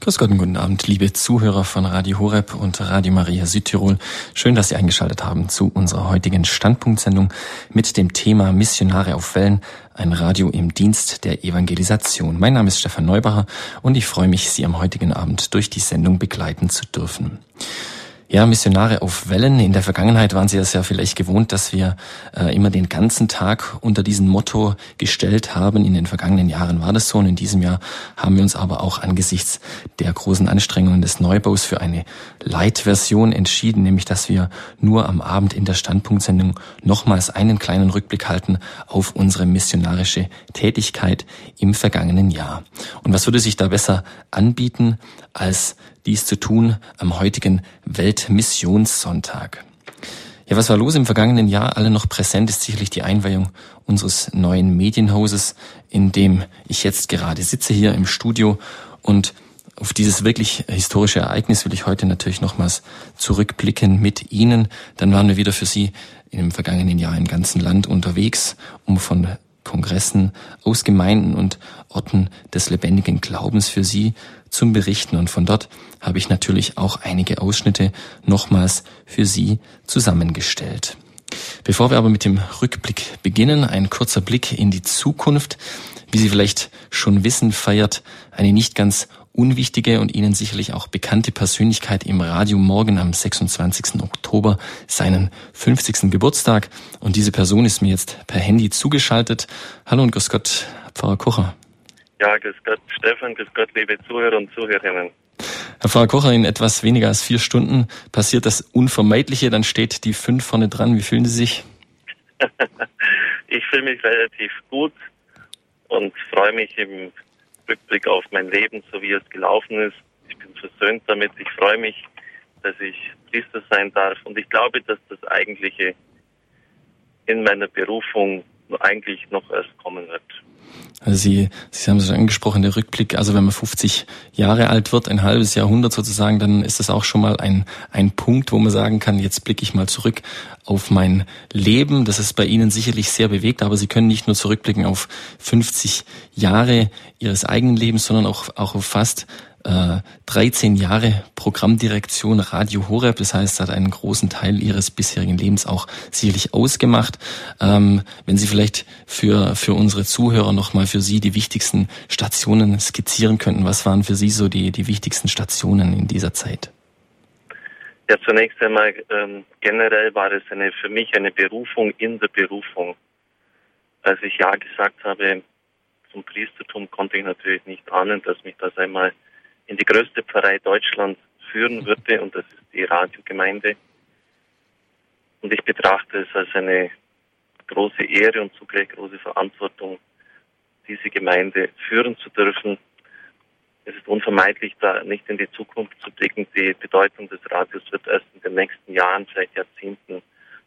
Grüß Gott und guten Abend, liebe Zuhörer von Radio Horeb und Radio Maria Südtirol. Schön, dass Sie eingeschaltet haben zu unserer heutigen Standpunktsendung mit dem Thema Missionare auf Wellen, ein Radio im Dienst der Evangelisation. Mein Name ist Stefan Neubacher und ich freue mich, Sie am heutigen Abend durch die Sendung begleiten zu dürfen. Ja, Missionare auf Wellen. In der Vergangenheit waren Sie es ja vielleicht gewohnt, dass wir äh, immer den ganzen Tag unter diesem Motto gestellt haben. In den vergangenen Jahren war das so und in diesem Jahr haben wir uns aber auch angesichts der großen Anstrengungen des Neubaus für eine Light-Version entschieden, nämlich dass wir nur am Abend in der Standpunktsendung nochmals einen kleinen Rückblick halten auf unsere missionarische Tätigkeit im vergangenen Jahr. Und was würde sich da besser anbieten, als dies zu tun am heutigen Weltmissionssonntag. Ja, was war los im vergangenen Jahr? Alle noch präsent ist sicherlich die Einweihung unseres neuen Medienhauses, in dem ich jetzt gerade sitze hier im Studio und auf dieses wirklich historische Ereignis will ich heute natürlich nochmals zurückblicken mit Ihnen. Dann waren wir wieder für Sie im vergangenen Jahr im ganzen Land unterwegs, um von Kongressen aus Gemeinden und Orten des lebendigen Glaubens für Sie zum Berichten. Und von dort habe ich natürlich auch einige Ausschnitte nochmals für Sie zusammengestellt. Bevor wir aber mit dem Rückblick beginnen, ein kurzer Blick in die Zukunft. Wie Sie vielleicht schon wissen, feiert eine nicht ganz unwichtige und Ihnen sicherlich auch bekannte Persönlichkeit im Radio morgen am 26. Oktober seinen 50. Geburtstag. Und diese Person ist mir jetzt per Handy zugeschaltet. Hallo und grüß Gott, Pfarrer Kocher. Ja, grüß Gott, Stefan, grüß Gott, liebe Zuhörer und Zuhörerinnen. Herr Pfarrer Kocher, in etwas weniger als vier Stunden passiert das Unvermeidliche, dann steht die fünf vorne dran. Wie fühlen Sie sich? ich fühle mich relativ gut und freue mich im Rückblick auf mein Leben, so wie es gelaufen ist. Ich bin versöhnt damit. Ich freue mich, dass ich Priester sein darf. Und ich glaube, dass das Eigentliche in meiner Berufung eigentlich noch erst kommen wird. Also Sie, Sie haben es schon angesprochen, der Rückblick, also wenn man 50 Jahre alt wird, ein halbes Jahrhundert sozusagen, dann ist das auch schon mal ein, ein Punkt, wo man sagen kann, jetzt blicke ich mal zurück auf mein Leben. Das ist bei Ihnen sicherlich sehr bewegt, aber Sie können nicht nur zurückblicken auf 50 Jahre Ihres eigenen Lebens, sondern auch, auch auf fast äh, 13 Jahre Programmdirektion Radio Horeb. Das heißt, hat einen großen Teil ihres bisherigen Lebens auch sicherlich ausgemacht. Ähm, wenn Sie vielleicht für, für unsere Zuhörer nochmal für Sie die wichtigsten Stationen skizzieren könnten. Was waren für Sie so die, die wichtigsten Stationen in dieser Zeit? Ja, zunächst einmal ähm, generell war es eine, für mich eine Berufung in der Berufung. Als ich Ja gesagt habe zum Priestertum, konnte ich natürlich nicht ahnen, dass mich das einmal in die größte Pfarrei Deutschlands führen würde und das ist die Radiogemeinde. Und ich betrachte es als eine große Ehre und zugleich große Verantwortung, diese Gemeinde führen zu dürfen. Es ist unvermeidlich, da nicht in die Zukunft zu blicken. Die Bedeutung des Radios wird erst in den nächsten Jahren, vielleicht Jahrzehnten,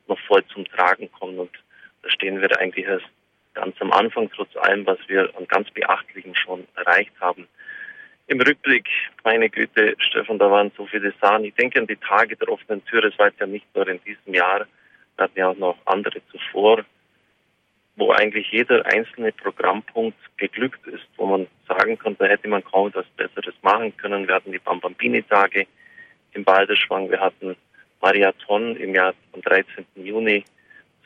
noch voll zum Tragen kommen. Und da stehen wir eigentlich erst ganz am Anfang, trotz allem, was wir an ganz Beachtlichem schon erreicht haben. Im Rückblick, meine Güte, Stefan, da waren so viele Sachen. Ich denke an die Tage der offenen Tür. Es war ja nicht nur in diesem Jahr, wir hatten ja auch noch andere zuvor, wo eigentlich jeder einzelne Programmpunkt geglückt ist, wo man sagen konnte, da hätte man kaum etwas Besseres machen können. Wir hatten die Bambambini-Tage im Balderschwang, wir hatten Marathon im Jahr am 13. Juni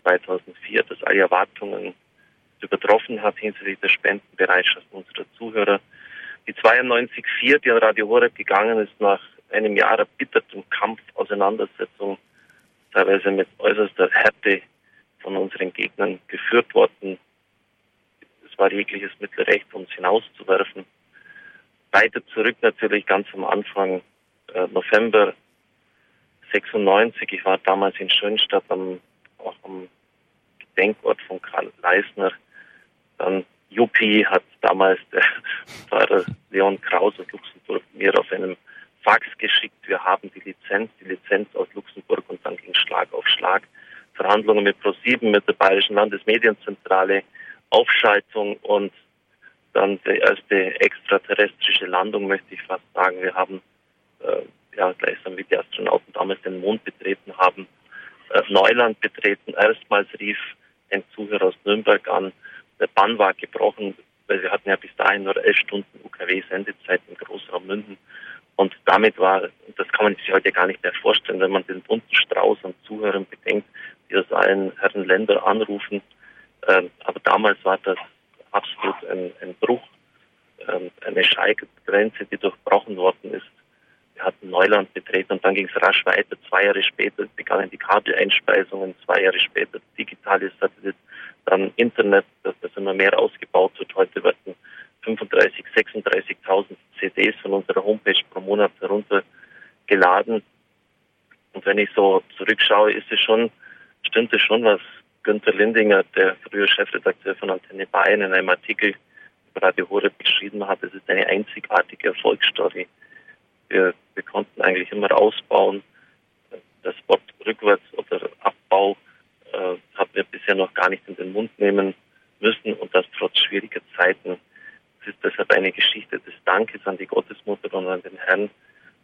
2004, das alle Erwartungen übertroffen hat hinsichtlich der Spendenbereitschaft unserer Zuhörer. Die 92-4, die an Radio Horeb gegangen ist, nach einem Jahr erbittertem Kampf, Auseinandersetzung, teilweise mit äußerster Härte von unseren Gegnern geführt worden. Es war jegliches Mittelrecht, uns hinauszuwerfen. Weiter zurück natürlich ganz am Anfang, äh, November 96. Ich war damals in Schönstadt am, auch am Gedenkort von Karl Leisner. Dann Juppie hat damals der Pfarrer Leon Kraus aus Luxemburg mir auf einem Fax geschickt. Wir haben die Lizenz, die Lizenz aus Luxemburg und dann ging Schlag auf Schlag. Verhandlungen mit ProSieben, mit der Bayerischen Landesmedienzentrale, Aufschaltung und dann die erste extraterrestrische Landung, möchte ich fast sagen. Wir haben äh, ja gleichsam wie die Astronauten damals den Mond betreten haben, äh, Neuland betreten. Erstmals rief ein Zuhörer aus Nürnberg an, der Bann war gebrochen. weil wir hatten ja bis dahin nur elf Stunden UKW-Sendezeit im Großraum München. Und damit war, das kann man sich heute gar nicht mehr vorstellen, wenn man den bunten Strauß an Zuhörern bedenkt, die aus allen Herren Ländern anrufen. Ähm, aber damals war das absolut ein, ein Bruch, ähm, eine Schallgrenze, die durchbrochen worden ist. Wir hatten Neuland betreten und dann ging es rasch weiter. Zwei Jahre später begannen die Kabeleinspeisungen, zwei Jahre später digitales Satellit, dann Internet, das, das immer mehr ausgebaut wird. Heute werden 35, 36.000 CDs von unserer Homepage pro Monat heruntergeladen. Und wenn ich so zurückschaue, ist es schon, stimmt es schon, was Günter Lindinger, der frühere Chefredakteur von Antenne Bayern, in einem Artikel über Radio Horeb beschrieben hat. Es ist eine einzigartige Erfolgsstory. Wir, wir konnten eigentlich immer ausbauen. Das Wort rückwärts oder Abbau äh, haben wir bisher noch gar nicht in den Mund nehmen müssen und das trotz schwieriger Zeiten. Es ist deshalb eine Geschichte des Dankes an die Gottesmutter und an den Herrn,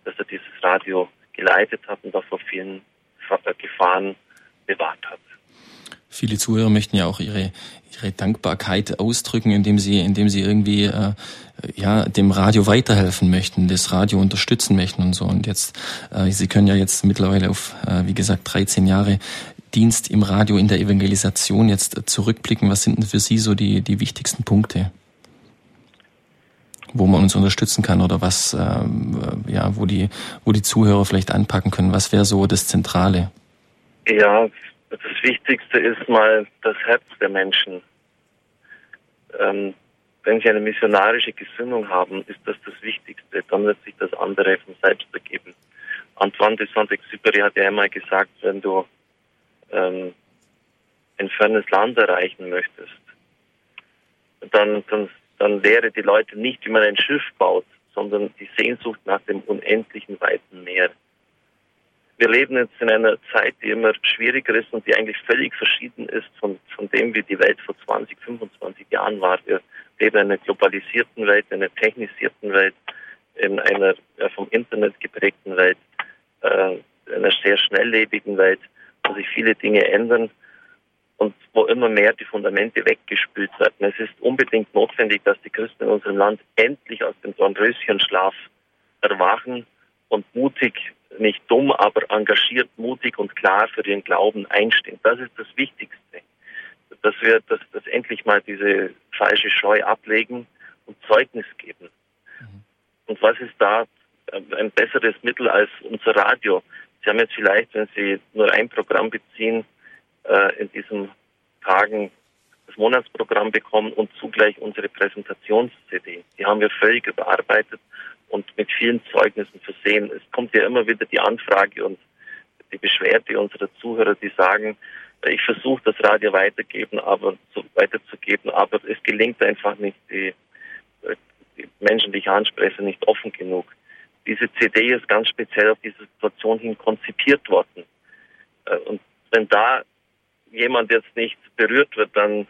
dass er dieses Radio geleitet hat und auch vor vielen Gefahren bewahrt hat. Viele Zuhörer möchten ja auch ihre, ihre Dankbarkeit ausdrücken, indem sie, indem sie irgendwie äh, ja dem Radio weiterhelfen möchten, das Radio unterstützen möchten und so. Und jetzt, äh, Sie können ja jetzt mittlerweile auf, äh, wie gesagt, 13 Jahre Dienst im Radio in der Evangelisation jetzt zurückblicken. Was sind denn für Sie so die, die wichtigsten Punkte? wo man uns unterstützen kann oder was, ähm, ja, wo die, wo die Zuhörer vielleicht anpacken können. Was wäre so das Zentrale? Ja, das Wichtigste ist mal das Herz der Menschen. Ähm, wenn sie eine missionarische Gesinnung haben, ist das das Wichtigste. Dann wird sich das andere von selbst ergeben. Antoine de Saint-Exupéry hat ja einmal gesagt, wenn du ähm, ein fernes Land erreichen möchtest, dann, dann, dann lehre die Leute nicht, wie man ein Schiff baut, sondern die Sehnsucht nach dem unendlichen weiten Meer. Wir leben jetzt in einer Zeit, die immer schwieriger ist und die eigentlich völlig verschieden ist von, von dem, wie die Welt vor 20, 25 Jahren war. Wir leben in einer globalisierten Welt, in einer technisierten Welt, in einer ja, vom Internet geprägten Welt, äh, in einer sehr schnelllebigen Welt, wo sich viele Dinge ändern und wo immer mehr die Fundamente weggespült werden. Es ist unbedingt notwendig, dass die Christen in unserem Land endlich aus dem Dornröschenschlaf erwachen und mutig nicht dumm, aber engagiert, mutig und klar für den Glauben einstehen. Das ist das Wichtigste. Dass wir dass, dass endlich mal diese falsche Scheu ablegen und Zeugnis geben. Mhm. Und was ist da ein besseres Mittel als unser Radio? Sie haben jetzt vielleicht, wenn Sie nur ein Programm beziehen, äh, in diesen Tagen das Monatsprogramm bekommen und zugleich unsere Präsentations-CD. Die haben wir völlig überarbeitet und mit vielen Zeugnissen versehen. Es kommt ja immer wieder die Anfrage und die Beschwerde unserer Zuhörer, die sagen, ich versuche das Radio weitergeben, aber zu, weiterzugeben, aber es gelingt einfach nicht, die, die Menschen, die ich anspreche, nicht offen genug. Diese CD ist ganz speziell auf diese Situation hin konzipiert worden. Äh, und wenn da jemand jetzt nicht berührt wird, dann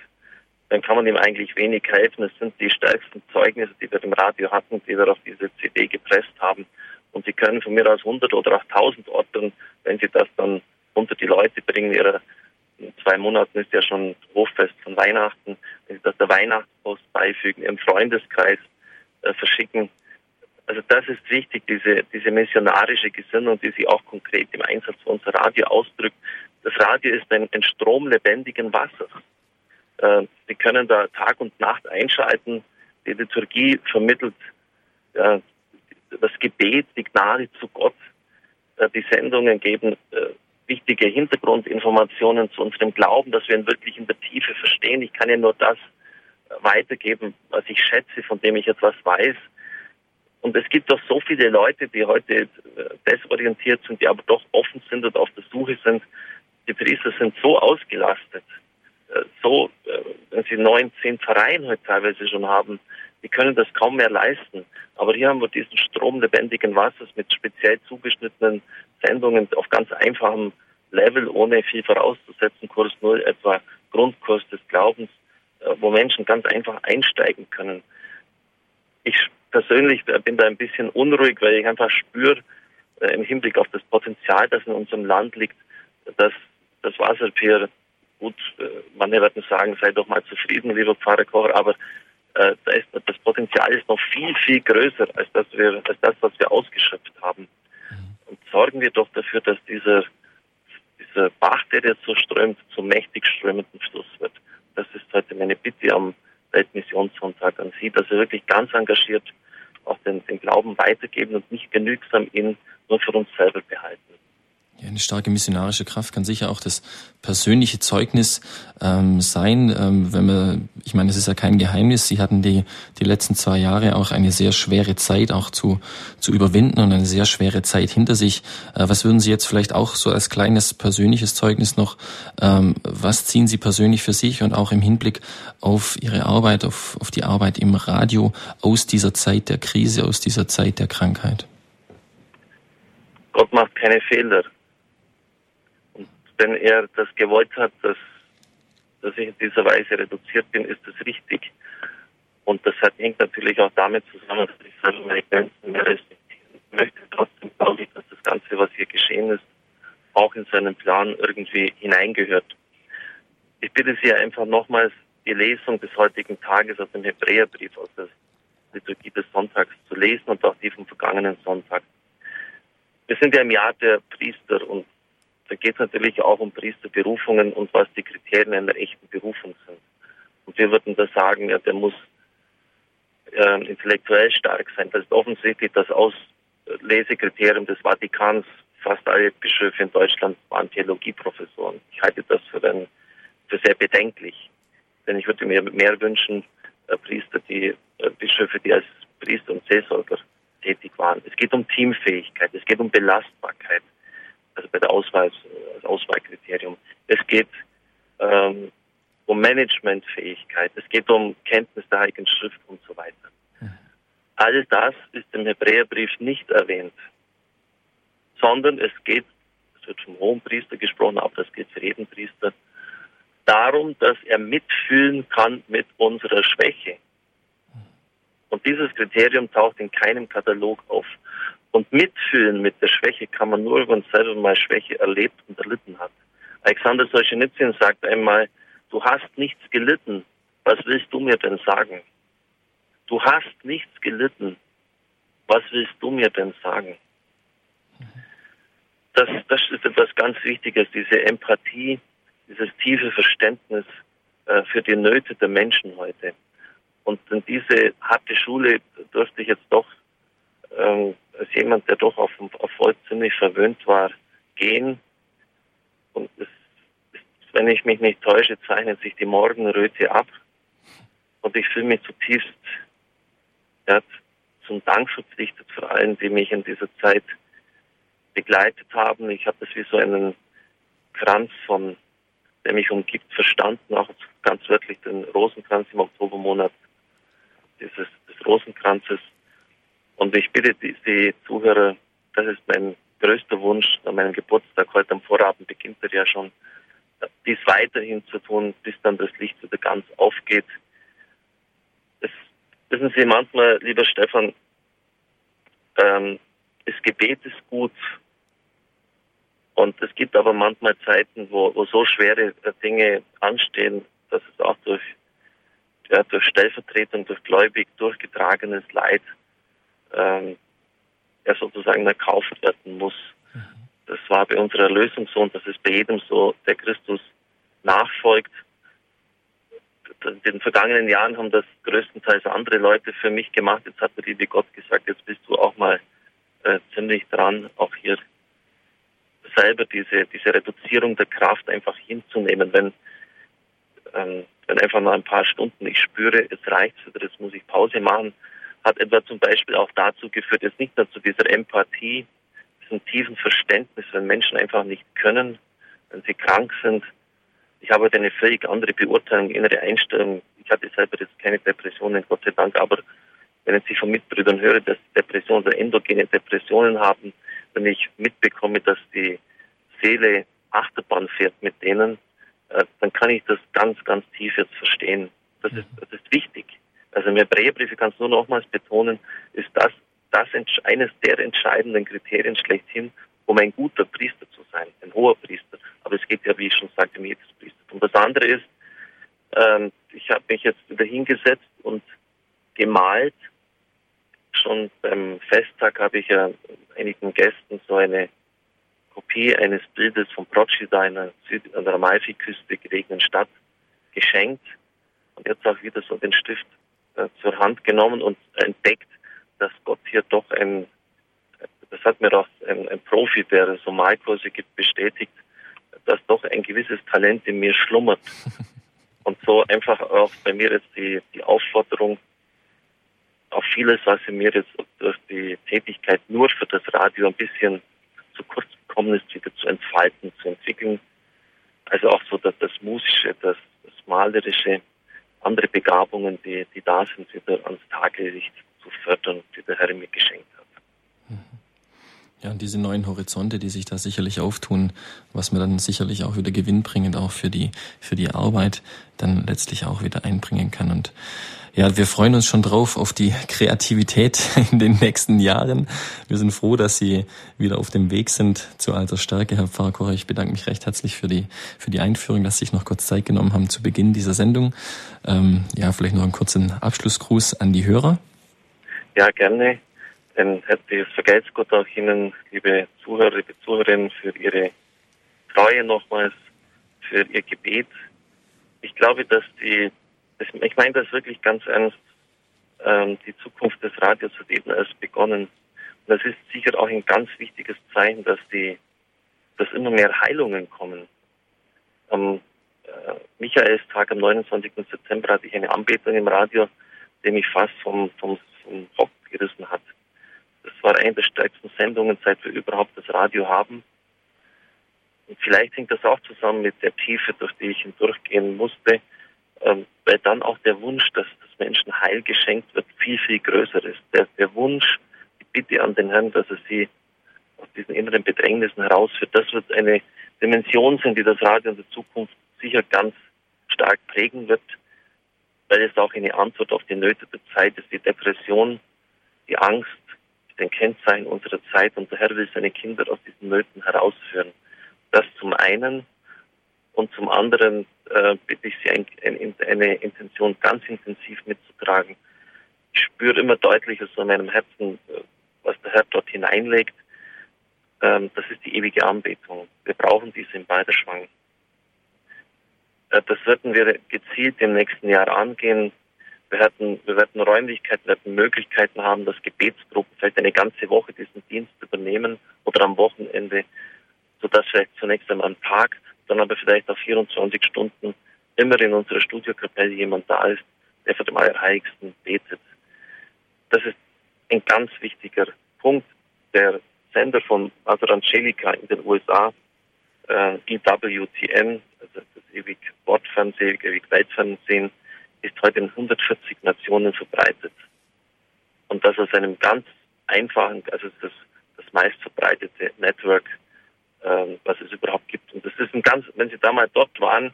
dann kann man ihm eigentlich wenig helfen. Es sind die stärksten Zeugnisse, die wir im Radio hatten, die wir auf diese CD gepresst haben. Und Sie können von mir aus 100 oder auch 1000 Orten, wenn Sie das dann unter die Leute bringen, ihre in zwei Monaten ist ja schon Hochfest von Weihnachten, wenn Sie das der Weihnachtspost beifügen, im Freundeskreis äh, verschicken. Also das ist wichtig, diese, diese missionarische Gesinnung, die sich auch konkret im Einsatz von unser Radio ausdrückt. Das Radio ist ein, ein Strom lebendigen Wassers. Äh, Sie können da Tag und Nacht einschalten. Die Liturgie vermittelt äh, das Gebet, die Gnade zu Gott. Äh, die Sendungen geben äh, wichtige Hintergrundinformationen zu unserem Glauben, dass wir ihn wirklich in der Tiefe verstehen. Ich kann ja nur das äh, weitergeben, was ich schätze, von dem ich etwas weiß. Und es gibt doch so viele Leute, die heute äh, desorientiert sind, die aber doch offen sind und auf der Suche sind. Die Priester sind so ausgelastet so, äh, wenn sie neun, zehn Vereine heute teilweise schon haben, die können das kaum mehr leisten. Aber hier haben wir diesen Strom lebendigen Wassers mit speziell zugeschnittenen Sendungen auf ganz einfachem Level, ohne viel vorauszusetzen, Kurs Null, etwa Grundkurs des Glaubens, äh, wo Menschen ganz einfach einsteigen können. Ich persönlich bin da ein bisschen unruhig, weil ich einfach spüre, äh, im Hinblick auf das Potenzial, das in unserem Land liegt, dass das Wasserpier gut, äh, manche werden sagen, sei doch mal zufrieden, lieber Pfarrer Kocher, aber äh, da ist, das Potenzial ist noch viel, viel größer als das, wir, als das was wir ausgeschöpft haben. Mhm. Und sorgen wir doch dafür, dass dieser, dieser Bach, der jetzt so strömt, zum mächtig strömenden Fluss wird. Das ist heute meine Bitte am Weltmissionssonntag an Sie, dass Sie wirklich ganz engagiert auch den, den Glauben weitergeben und nicht genügsam ihn nur für uns selber behalten. Ja, eine starke missionarische Kraft kann sicher auch das persönliche Zeugnis ähm, sein, ähm, wenn man, ich meine, es ist ja kein Geheimnis, Sie hatten die, die letzten zwei Jahre auch eine sehr schwere Zeit auch zu, zu überwinden und eine sehr schwere Zeit hinter sich. Äh, was würden Sie jetzt vielleicht auch so als kleines persönliches Zeugnis noch, ähm, was ziehen Sie persönlich für sich und auch im Hinblick auf Ihre Arbeit, auf, auf die Arbeit im Radio aus dieser Zeit der Krise, aus dieser Zeit der Krankheit? Gott macht keine Fehler wenn er das gewollt hat, dass, dass ich in dieser Weise reduziert bin, ist das richtig. Und das hat, hängt natürlich auch damit zusammen, dass ich selber meine Grenzen mehr respektieren möchte. Trotzdem glaube ich, dass das Ganze, was hier geschehen ist, auch in seinen Plan irgendwie hineingehört. Ich bitte Sie einfach nochmals, die Lesung des heutigen Tages aus dem Hebräerbrief, aus der Liturgie des Sonntags zu lesen und auch die vom vergangenen Sonntag. Wir sind ja im Jahr der Priester und da geht es natürlich auch um Priesterberufungen und was die Kriterien einer echten Berufung sind. Und wir würden da sagen, ja, der muss äh, intellektuell stark sein. Das ist offensichtlich das Auslesekriterium des Vatikans. Fast alle Bischöfe in Deutschland waren Theologieprofessoren. Ich halte das für, ein, für sehr bedenklich. Denn ich würde mir mehr wünschen, äh, Priester, die äh, Bischöfe, die als Priester und Seelsorger tätig waren. Es geht um Teamfähigkeit, es geht um Belastbarkeit also bei der Auswahl, als Auswahlkriterium. Es geht ähm, um Managementfähigkeit, es geht um Kenntnis der Heiligen Schrift und so weiter. All das ist im Hebräerbrief nicht erwähnt, sondern es geht, es wird vom Hohenpriester gesprochen, aber das gilt für jeden Priester, darum, dass er mitfühlen kann mit unserer Schwäche. Und dieses Kriterium taucht in keinem Katalog auf. Und mitfühlen mit der Schwäche kann man nur, wenn man selber mal Schwäche erlebt und erlitten hat. Alexander Solzhenitsyn sagt einmal, du hast nichts gelitten, was willst du mir denn sagen? Du hast nichts gelitten, was willst du mir denn sagen? Das, das ist etwas ganz Wichtiges, diese Empathie, dieses tiefe Verständnis äh, für die Nöte der Menschen heute. Und in diese harte Schule durfte ich jetzt doch ähm, als jemand, der doch auf Erfolg ziemlich verwöhnt war, gehen. Und es, wenn ich mich nicht täusche, zeichnet sich die Morgenröte ab. Und ich fühle mich zutiefst ja, zum Dank verpflichtet für allen, die mich in dieser Zeit begleitet haben. Ich habe das wie so einen Kranz von, der mich umgibt, verstanden, auch ganz wörtlich den Rosenkranz im Oktobermonat dieses des Rosenkranzes und ich bitte die, Zuhörer, das ist mein größter Wunsch an meinem Geburtstag. Heute am Vorabend beginnt er ja schon, dies weiterhin zu tun, bis dann das Licht wieder ganz aufgeht. Das wissen Sie manchmal, lieber Stefan, ähm, das Gebet ist gut. Und es gibt aber manchmal Zeiten, wo, wo so schwere Dinge anstehen, dass es auch durch, ja, durch Stellvertretung, durch gläubig durchgetragenes Leid ähm, er sozusagen erkauft werden muss. Das war bei unserer Erlösung so und das ist bei jedem so, der Christus nachfolgt. In den vergangenen Jahren haben das größtenteils andere Leute für mich gemacht. Jetzt hat der liebe Gott gesagt, jetzt bist du auch mal äh, ziemlich dran, auch hier selber diese, diese Reduzierung der Kraft einfach hinzunehmen. Wenn, ähm, wenn einfach mal ein paar Stunden ich spüre, es reicht oder jetzt muss ich Pause machen, hat etwa zum Beispiel auch dazu geführt, jetzt nicht nur zu dieser Empathie, diesem tiefen Verständnis, wenn Menschen einfach nicht können, wenn sie krank sind. Ich habe halt eine völlig andere Beurteilung, innere Einstellung. Ich hatte selber jetzt keine Depressionen, Gott sei Dank, aber wenn ich von Mitbrüdern höre, dass Depressionen oder endogene Depressionen haben, wenn ich mitbekomme, dass die Seele Achterbahn fährt mit denen, äh, dann kann ich das ganz, ganz tief jetzt verstehen. Das ist, das ist wichtig. Also im Hebräerbrief, ich kann es nur nochmals betonen, ist das, das eines der entscheidenden Kriterien schlechthin, um ein guter Priester zu sein, ein hoher Priester. Aber es geht ja, wie ich schon sagte, um jedes Priester. Und das andere ist, ähm, ich habe mich jetzt wieder hingesetzt und gemalt. Schon beim Festtag habe ich ja einigen Gästen so eine Kopie eines Bildes von Procci da in der, Süd an der Amalfiküste gelegenen Stadt geschenkt und jetzt auch wieder so den Stift äh, zur Hand genommen und entdeckt, dass Gott hier doch ein, das hat mir auch ein, ein Profi, der so Malkurse gibt, bestätigt, dass doch ein gewisses Talent in mir schlummert. Und so einfach auch bei mir jetzt die, die Aufforderung, auf vieles, was in mir jetzt durch die Tätigkeit nur für das Radio ein bisschen zu kurz gekommen ist, wieder zu entfalten, zu entwickeln. Also auch so dass das Musische, das, das Malerische, andere Begabungen, die, die da sind, wieder ans Tageslicht zu fördern, die der Herr mir geschenkt hat. Ja, und diese neuen Horizonte, die sich da sicherlich auftun, was mir dann sicherlich auch wieder gewinnbringend auch für die, für die Arbeit dann letztlich auch wieder einbringen kann. Und ja, wir freuen uns schon drauf auf die Kreativität in den nächsten Jahren. Wir sind froh, dass Sie wieder auf dem Weg sind zu alter Stärke, Herr Kocher. Ich bedanke mich recht herzlich für die, für die Einführung, dass Sie sich noch kurz Zeit genommen haben zu Beginn dieser Sendung. Ähm, ja, vielleicht noch einen kurzen Abschlussgruß an die Hörer. Ja, gerne. Dann hätte vergelt's Gott auch Ihnen, liebe Zuhörer, liebe Zuhörerinnen, für Ihre Treue nochmals, für Ihr Gebet. Ich glaube, dass die, das, ich meine das wirklich ganz ernst, ähm, die Zukunft des Radios hat eben erst begonnen. Und das ist sicher auch ein ganz wichtiges Zeichen, dass die, dass immer mehr Heilungen kommen. Am äh, Michaelstag am 29. September hatte ich eine Anbetung im Radio, die mich fast vom, vom, vom Hock gerissen hat. Das war eine der stärksten Sendungen, seit wir überhaupt das Radio haben. Und vielleicht hängt das auch zusammen mit der Tiefe, durch die ich hindurchgehen musste, ähm, weil dann auch der Wunsch, dass das Menschen Heil geschenkt wird, viel, viel größer ist. Der, der Wunsch, die Bitte an den Herrn, dass er sie aus diesen inneren Bedrängnissen herausführt, das wird eine Dimension sein, die das Radio in der Zukunft sicher ganz stark prägen wird, weil es auch eine Antwort auf die Nöte der Zeit ist, die Depression, die Angst, den Kennzeichen unserer Zeit und der Herr will seine Kinder aus diesen Nöten herausführen. Das zum einen und zum anderen äh, bitte ich Sie, ein, ein, eine Intention ganz intensiv mitzutragen. Ich spüre immer deutlicher so in meinem Herzen, äh, was der Herr dort hineinlegt. Ähm, das ist die ewige Anbetung. Wir brauchen diese im Beiderschwang. Äh, das werden wir gezielt im nächsten Jahr angehen. Wir werden, wir werden Räumlichkeiten, wir werden Möglichkeiten haben, dass Gebetsgruppen vielleicht eine ganze Woche diesen Dienst übernehmen oder am Wochenende, sodass vielleicht zunächst einmal am Tag, dann aber vielleicht auf 24 Stunden immer in unserer Studiokapelle jemand da ist, der für den Allerheiligsten betet. Das ist ein ganz wichtiger Punkt. Der Sender von Mother Angelica in den USA, äh, EWTN, also das ewig Wortfernsehen, ewig Weltfernsehen, ist heute in 140 Nationen verbreitet. Und das aus einem ganz einfachen, also das, das meist verbreitete Network, ähm, was es überhaupt gibt. Und das ist ein ganz, wenn Sie da mal dort waren,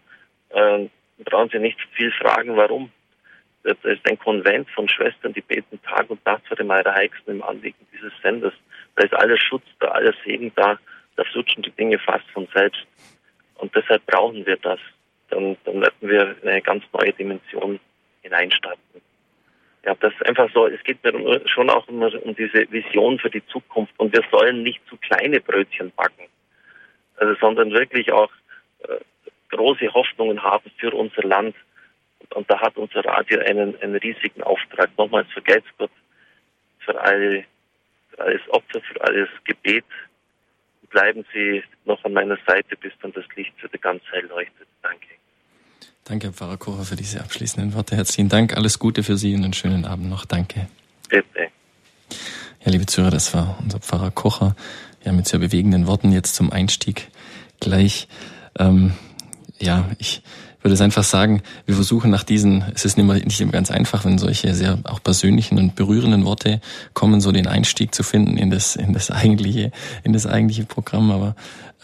ähm, brauchen Sie nicht viel fragen, warum. Das ist ein Konvent von Schwestern, die beten Tag und Nacht für den Heiligsten im Anliegen dieses Senders. Da ist alles Schutz da, alles Segen da, da flutschen die Dinge fast von selbst. Und deshalb brauchen wir das dann, dann werden wir in eine ganz neue Dimension hineinstarten. Ja, das ist einfach so, es geht mir schon auch immer um diese Vision für die Zukunft und wir sollen nicht zu kleine Brötchen backen, sondern wirklich auch äh, große Hoffnungen haben für unser Land. Und, da hat unser Radio einen, einen riesigen Auftrag. Nochmals vergelt's Gott für, alle, für alles Opfer, für alles Gebet. Bleiben Sie noch an meiner Seite, bis dann das Licht für die Ganzheit leuchtet. Danke. Danke, Herr Pfarrer Kocher, für diese abschließenden Worte. Herzlichen Dank. Alles Gute für Sie und einen schönen Abend noch. Danke. Bitte. Ja, liebe Zuhörer, das war unser Pfarrer Kocher. Ja, mit sehr bewegenden Worten jetzt zum Einstieg gleich. Ähm, ja, ich würde es einfach sagen, wir versuchen nach diesen, es ist nicht immer, nicht immer ganz einfach, wenn solche sehr auch persönlichen und berührenden Worte kommen, so den Einstieg zu finden in das, in das eigentliche, in das eigentliche Programm. Aber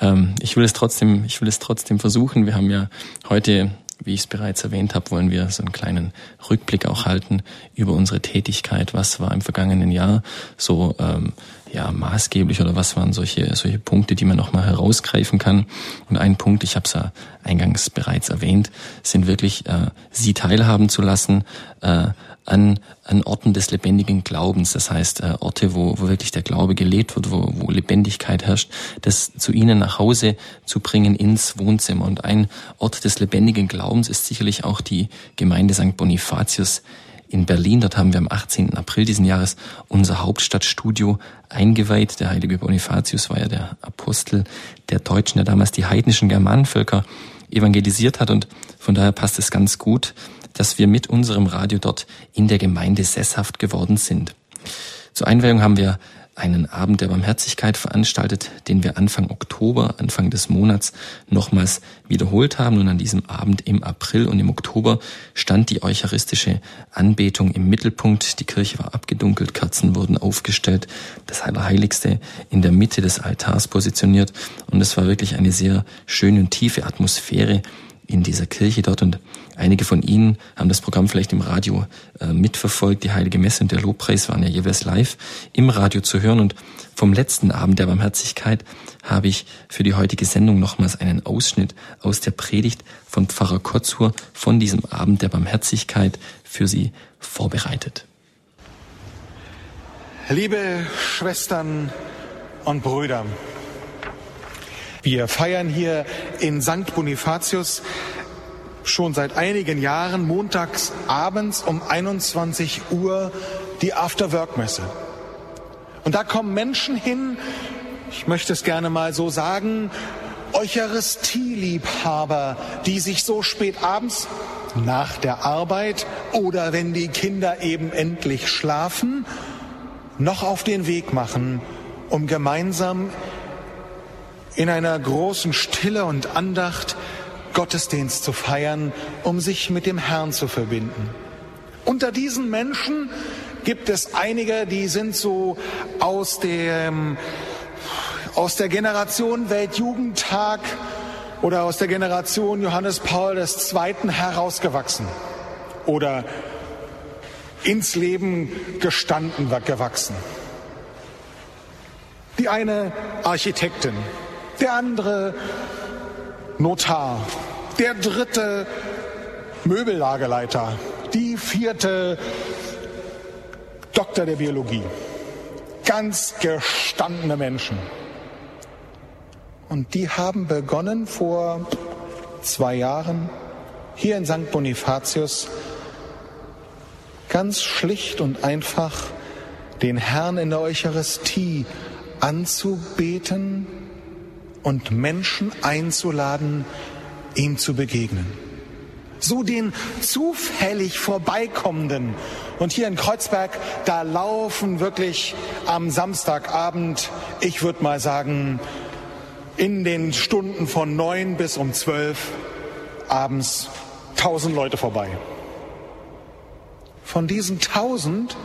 ähm, ich will es trotzdem, ich will es trotzdem versuchen. Wir haben ja heute wie ich es bereits erwähnt habe, wollen wir so einen kleinen Rückblick auch halten über unsere Tätigkeit. Was war im vergangenen Jahr so ähm, ja maßgeblich oder was waren solche solche Punkte, die man noch mal herausgreifen kann? Und ein Punkt, ich habe es ja eingangs bereits erwähnt, sind wirklich äh, Sie teilhaben zu lassen äh, an, an Orten des lebendigen Glaubens, das heißt äh, Orte, wo, wo wirklich der Glaube gelebt wird, wo, wo Lebendigkeit herrscht, das zu ihnen nach Hause zu bringen ins Wohnzimmer. Und ein Ort des lebendigen Glaubens ist sicherlich auch die Gemeinde St. Bonifatius in Berlin. Dort haben wir am 18. April diesen Jahres unser Hauptstadtstudio eingeweiht. Der heilige Bonifatius war ja der Apostel der Deutschen, der damals die heidnischen Germanenvölker evangelisiert hat und von daher passt es ganz gut, dass wir mit unserem Radio dort in der Gemeinde sesshaft geworden sind. Zur Einweihung haben wir einen Abend der Barmherzigkeit veranstaltet, den wir Anfang Oktober, Anfang des Monats nochmals wiederholt haben. Und an diesem Abend im April und im Oktober stand die eucharistische Anbetung im Mittelpunkt. Die Kirche war abgedunkelt, Kerzen wurden aufgestellt, das Allerheiligste in der Mitte des Altars positioniert. Und es war wirklich eine sehr schöne und tiefe Atmosphäre in dieser Kirche dort und Einige von Ihnen haben das Programm vielleicht im Radio äh, mitverfolgt. Die Heilige Messe und der Lobpreis waren ja jeweils live im Radio zu hören. Und vom letzten Abend der Barmherzigkeit habe ich für die heutige Sendung nochmals einen Ausschnitt aus der Predigt von Pfarrer Kotzur von diesem Abend der Barmherzigkeit für Sie vorbereitet. Liebe Schwestern und Brüder, wir feiern hier in St. Bonifatius schon seit einigen Jahren montags abends um 21 Uhr die After-Work-Messe. Und da kommen Menschen hin, ich möchte es gerne mal so sagen, Eucharistieliebhaber, die sich so spät abends nach der Arbeit oder wenn die Kinder eben endlich schlafen, noch auf den Weg machen, um gemeinsam in einer großen Stille und Andacht Gottesdienst zu feiern, um sich mit dem Herrn zu verbinden. Unter diesen Menschen gibt es einige, die sind so aus dem, aus der Generation Weltjugendtag oder aus der Generation Johannes Paul II. herausgewachsen oder ins Leben gestanden gewachsen. Die eine Architektin, der andere Notar, der dritte Möbellageleiter, die vierte Doktor der Biologie. Ganz gestandene Menschen. Und die haben begonnen vor zwei Jahren hier in St. Bonifatius ganz schlicht und einfach den Herrn in der Eucharistie anzubeten und Menschen einzuladen, ihm zu begegnen. So den zufällig vorbeikommenden. Und hier in Kreuzberg, da laufen wirklich am Samstagabend, ich würde mal sagen, in den Stunden von neun bis um zwölf abends tausend Leute vorbei. Von diesen tausend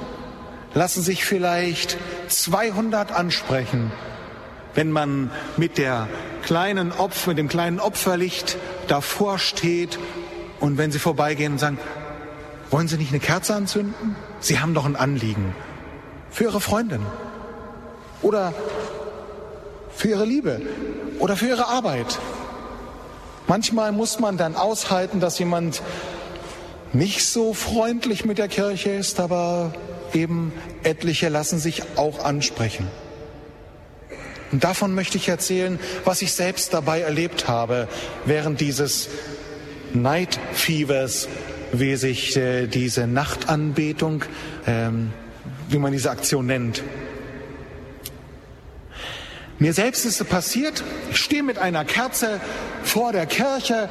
lassen sich vielleicht 200 ansprechen wenn man mit der kleinen Opfer, mit dem kleinen Opferlicht davor steht und wenn sie vorbeigehen und sagen, wollen Sie nicht eine Kerze anzünden? Sie haben doch ein Anliegen. Für Ihre Freundin. Oder für Ihre Liebe. Oder für Ihre Arbeit. Manchmal muss man dann aushalten, dass jemand nicht so freundlich mit der Kirche ist, aber eben etliche lassen sich auch ansprechen. Und davon möchte ich erzählen, was ich selbst dabei erlebt habe während dieses Night Fevers, wie sich äh, diese Nachtanbetung, ähm, wie man diese Aktion nennt. Mir selbst ist es passiert, ich stehe mit einer Kerze vor der Kirche,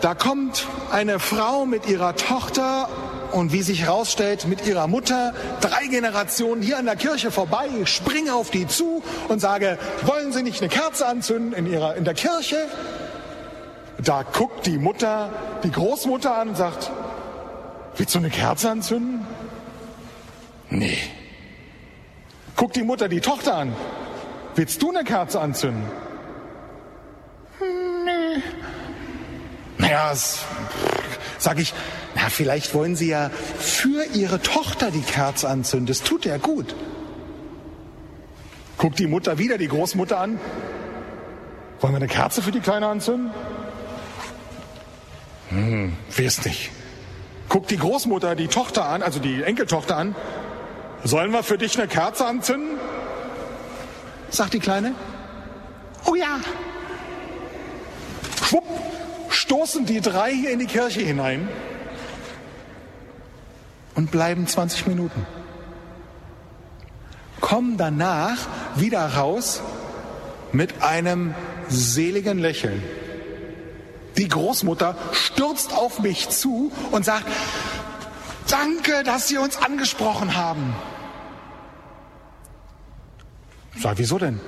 da kommt eine Frau mit ihrer Tochter und wie sich herausstellt, mit ihrer Mutter drei Generationen hier an der Kirche vorbei, springe auf die zu und sage, wollen Sie nicht eine Kerze anzünden in, ihrer, in der Kirche? Da guckt die Mutter, die Großmutter an und sagt, willst du eine Kerze anzünden? Nee. Guckt die Mutter die Tochter an, willst du eine Kerze anzünden? Nee. Naja, sag ich, na, vielleicht wollen Sie ja für Ihre Tochter die Kerze anzünden. Das tut ja gut. Guckt die Mutter wieder die Großmutter an. Wollen wir eine Kerze für die Kleine anzünden? Hm, weiß nicht. guckt die Großmutter die Tochter an, also die Enkeltochter an. Sollen wir für dich eine Kerze anzünden? Sagt die Kleine. Oh ja. Schwupp, stoßen die drei hier in die Kirche hinein und bleiben 20 Minuten. Kommen danach wieder raus mit einem seligen Lächeln. Die Großmutter stürzt auf mich zu und sagt, danke, dass Sie uns angesprochen haben. Ich sag, wieso denn?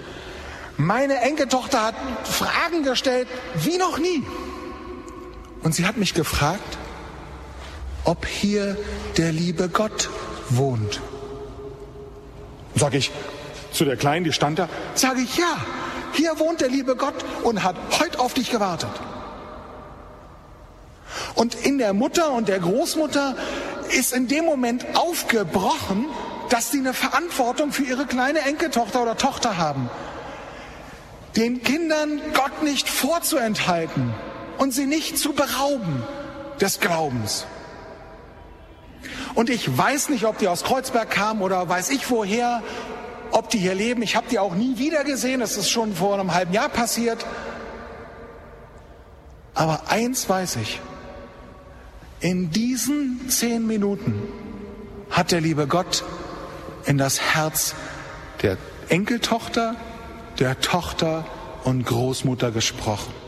Meine Enkeltochter hat Fragen gestellt wie noch nie. Und sie hat mich gefragt, ob hier der liebe Gott wohnt. Sag ich zu der Kleinen, die stand da, sage ich ja, hier wohnt der liebe Gott und hat heute auf dich gewartet. Und in der Mutter und der Großmutter ist in dem Moment aufgebrochen, dass sie eine Verantwortung für ihre kleine Enkeltochter oder Tochter haben. Den Kindern Gott nicht vorzuenthalten und sie nicht zu berauben des Glaubens. Und ich weiß nicht, ob die aus Kreuzberg kamen oder weiß ich woher, ob die hier leben. Ich habe die auch nie wieder gesehen. Das ist schon vor einem halben Jahr passiert. Aber eins weiß ich. In diesen zehn Minuten hat der liebe Gott in das Herz der Enkeltochter, der Tochter und Großmutter gesprochen.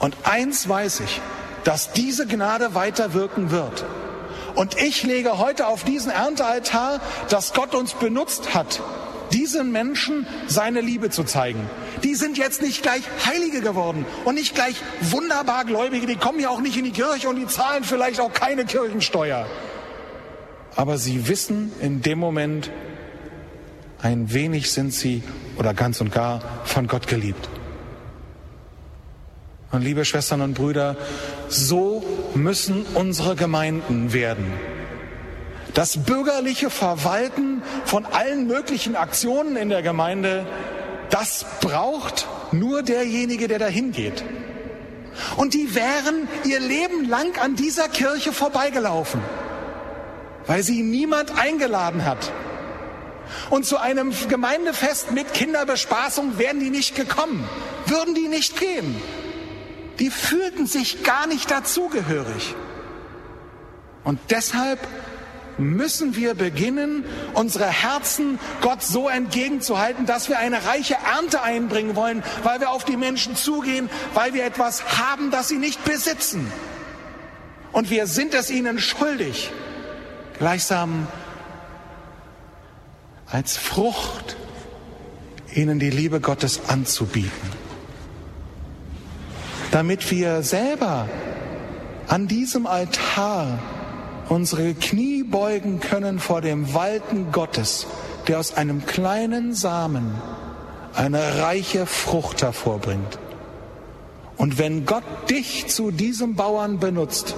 Und eins weiß ich, dass diese Gnade weiter wirken wird. Und ich lege heute auf diesen Erntealtar, dass Gott uns benutzt hat, diesen Menschen seine Liebe zu zeigen. Die sind jetzt nicht gleich Heilige geworden und nicht gleich wunderbar Gläubige, die kommen ja auch nicht in die Kirche und die zahlen vielleicht auch keine Kirchensteuer aber sie wissen in dem Moment, ein wenig sind sie oder ganz und gar von Gott geliebt. Und liebe Schwestern und Brüder, so müssen unsere Gemeinden werden. Das bürgerliche Verwalten von allen möglichen Aktionen in der Gemeinde, das braucht nur derjenige, der dahin geht. Und die wären ihr Leben lang an dieser Kirche vorbeigelaufen weil sie niemand eingeladen hat. Und zu einem Gemeindefest mit Kinderbespaßung wären die nicht gekommen, würden die nicht gehen. Die fühlten sich gar nicht dazugehörig. Und deshalb müssen wir beginnen, unsere Herzen Gott so entgegenzuhalten, dass wir eine reiche Ernte einbringen wollen, weil wir auf die Menschen zugehen, weil wir etwas haben, das sie nicht besitzen. Und wir sind es ihnen schuldig, gleichsam als Frucht ihnen die Liebe Gottes anzubieten, damit wir selber an diesem Altar unsere Knie beugen können vor dem Walten Gottes, der aus einem kleinen Samen eine reiche Frucht hervorbringt. Und wenn Gott dich zu diesem Bauern benutzt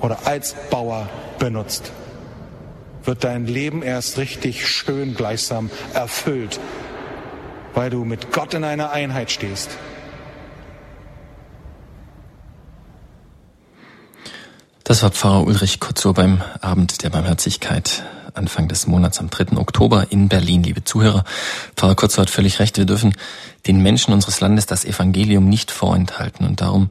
oder als Bauer benutzt, wird dein Leben erst richtig schön gleichsam erfüllt, weil du mit Gott in einer Einheit stehst. Das war Pfarrer Ulrich Kotzow beim Abend der Barmherzigkeit Anfang des Monats am 3. Oktober in Berlin, liebe Zuhörer. Pfarrer Kotzow hat völlig recht. Wir dürfen den Menschen unseres Landes das Evangelium nicht vorenthalten und darum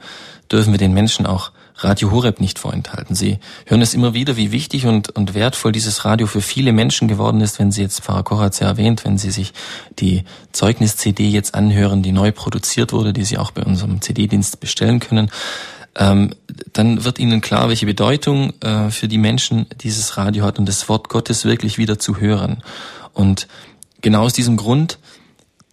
dürfen wir den Menschen auch Radio Horeb nicht vorenthalten. Sie hören es immer wieder, wie wichtig und, und wertvoll dieses Radio für viele Menschen geworden ist, wenn Sie jetzt, Pfarrer Koch hat es ja erwähnt, wenn Sie sich die Zeugnis-CD jetzt anhören, die neu produziert wurde, die Sie auch bei unserem CD-Dienst bestellen können. Ähm, dann wird Ihnen klar, welche Bedeutung äh, für die Menschen dieses Radio hat und das Wort Gottes wirklich wieder zu hören. Und genau aus diesem Grund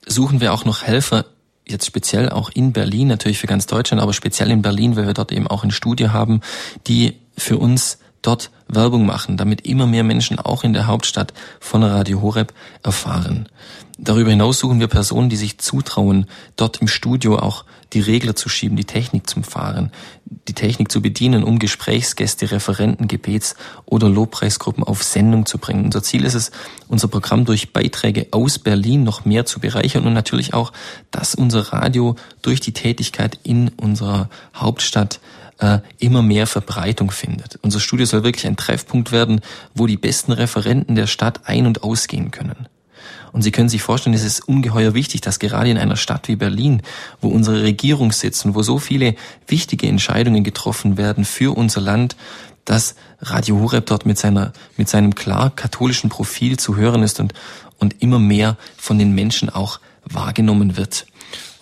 suchen wir auch noch Helfer jetzt speziell auch in Berlin, natürlich für ganz Deutschland, aber speziell in Berlin, weil wir dort eben auch ein Studio haben, die für uns dort Werbung machen, damit immer mehr Menschen auch in der Hauptstadt von Radio Horeb erfahren. Darüber hinaus suchen wir Personen, die sich zutrauen, dort im Studio auch die Regler zu schieben, die Technik zum Fahren, die Technik zu bedienen, um Gesprächsgäste, Referenten, Gebets- oder Lobpreisgruppen auf Sendung zu bringen. Unser Ziel ist es, unser Programm durch Beiträge aus Berlin noch mehr zu bereichern und natürlich auch, dass unser Radio durch die Tätigkeit in unserer Hauptstadt äh, immer mehr Verbreitung findet. Unser Studio soll wirklich ein Treffpunkt werden, wo die besten Referenten der Stadt ein- und ausgehen können. Und Sie können sich vorstellen, es ist ungeheuer wichtig, dass gerade in einer Stadt wie Berlin, wo unsere Regierung sitzt und wo so viele wichtige Entscheidungen getroffen werden für unser Land, dass Radio Horeb dort mit seiner, mit seinem klar katholischen Profil zu hören ist und, und immer mehr von den Menschen auch wahrgenommen wird.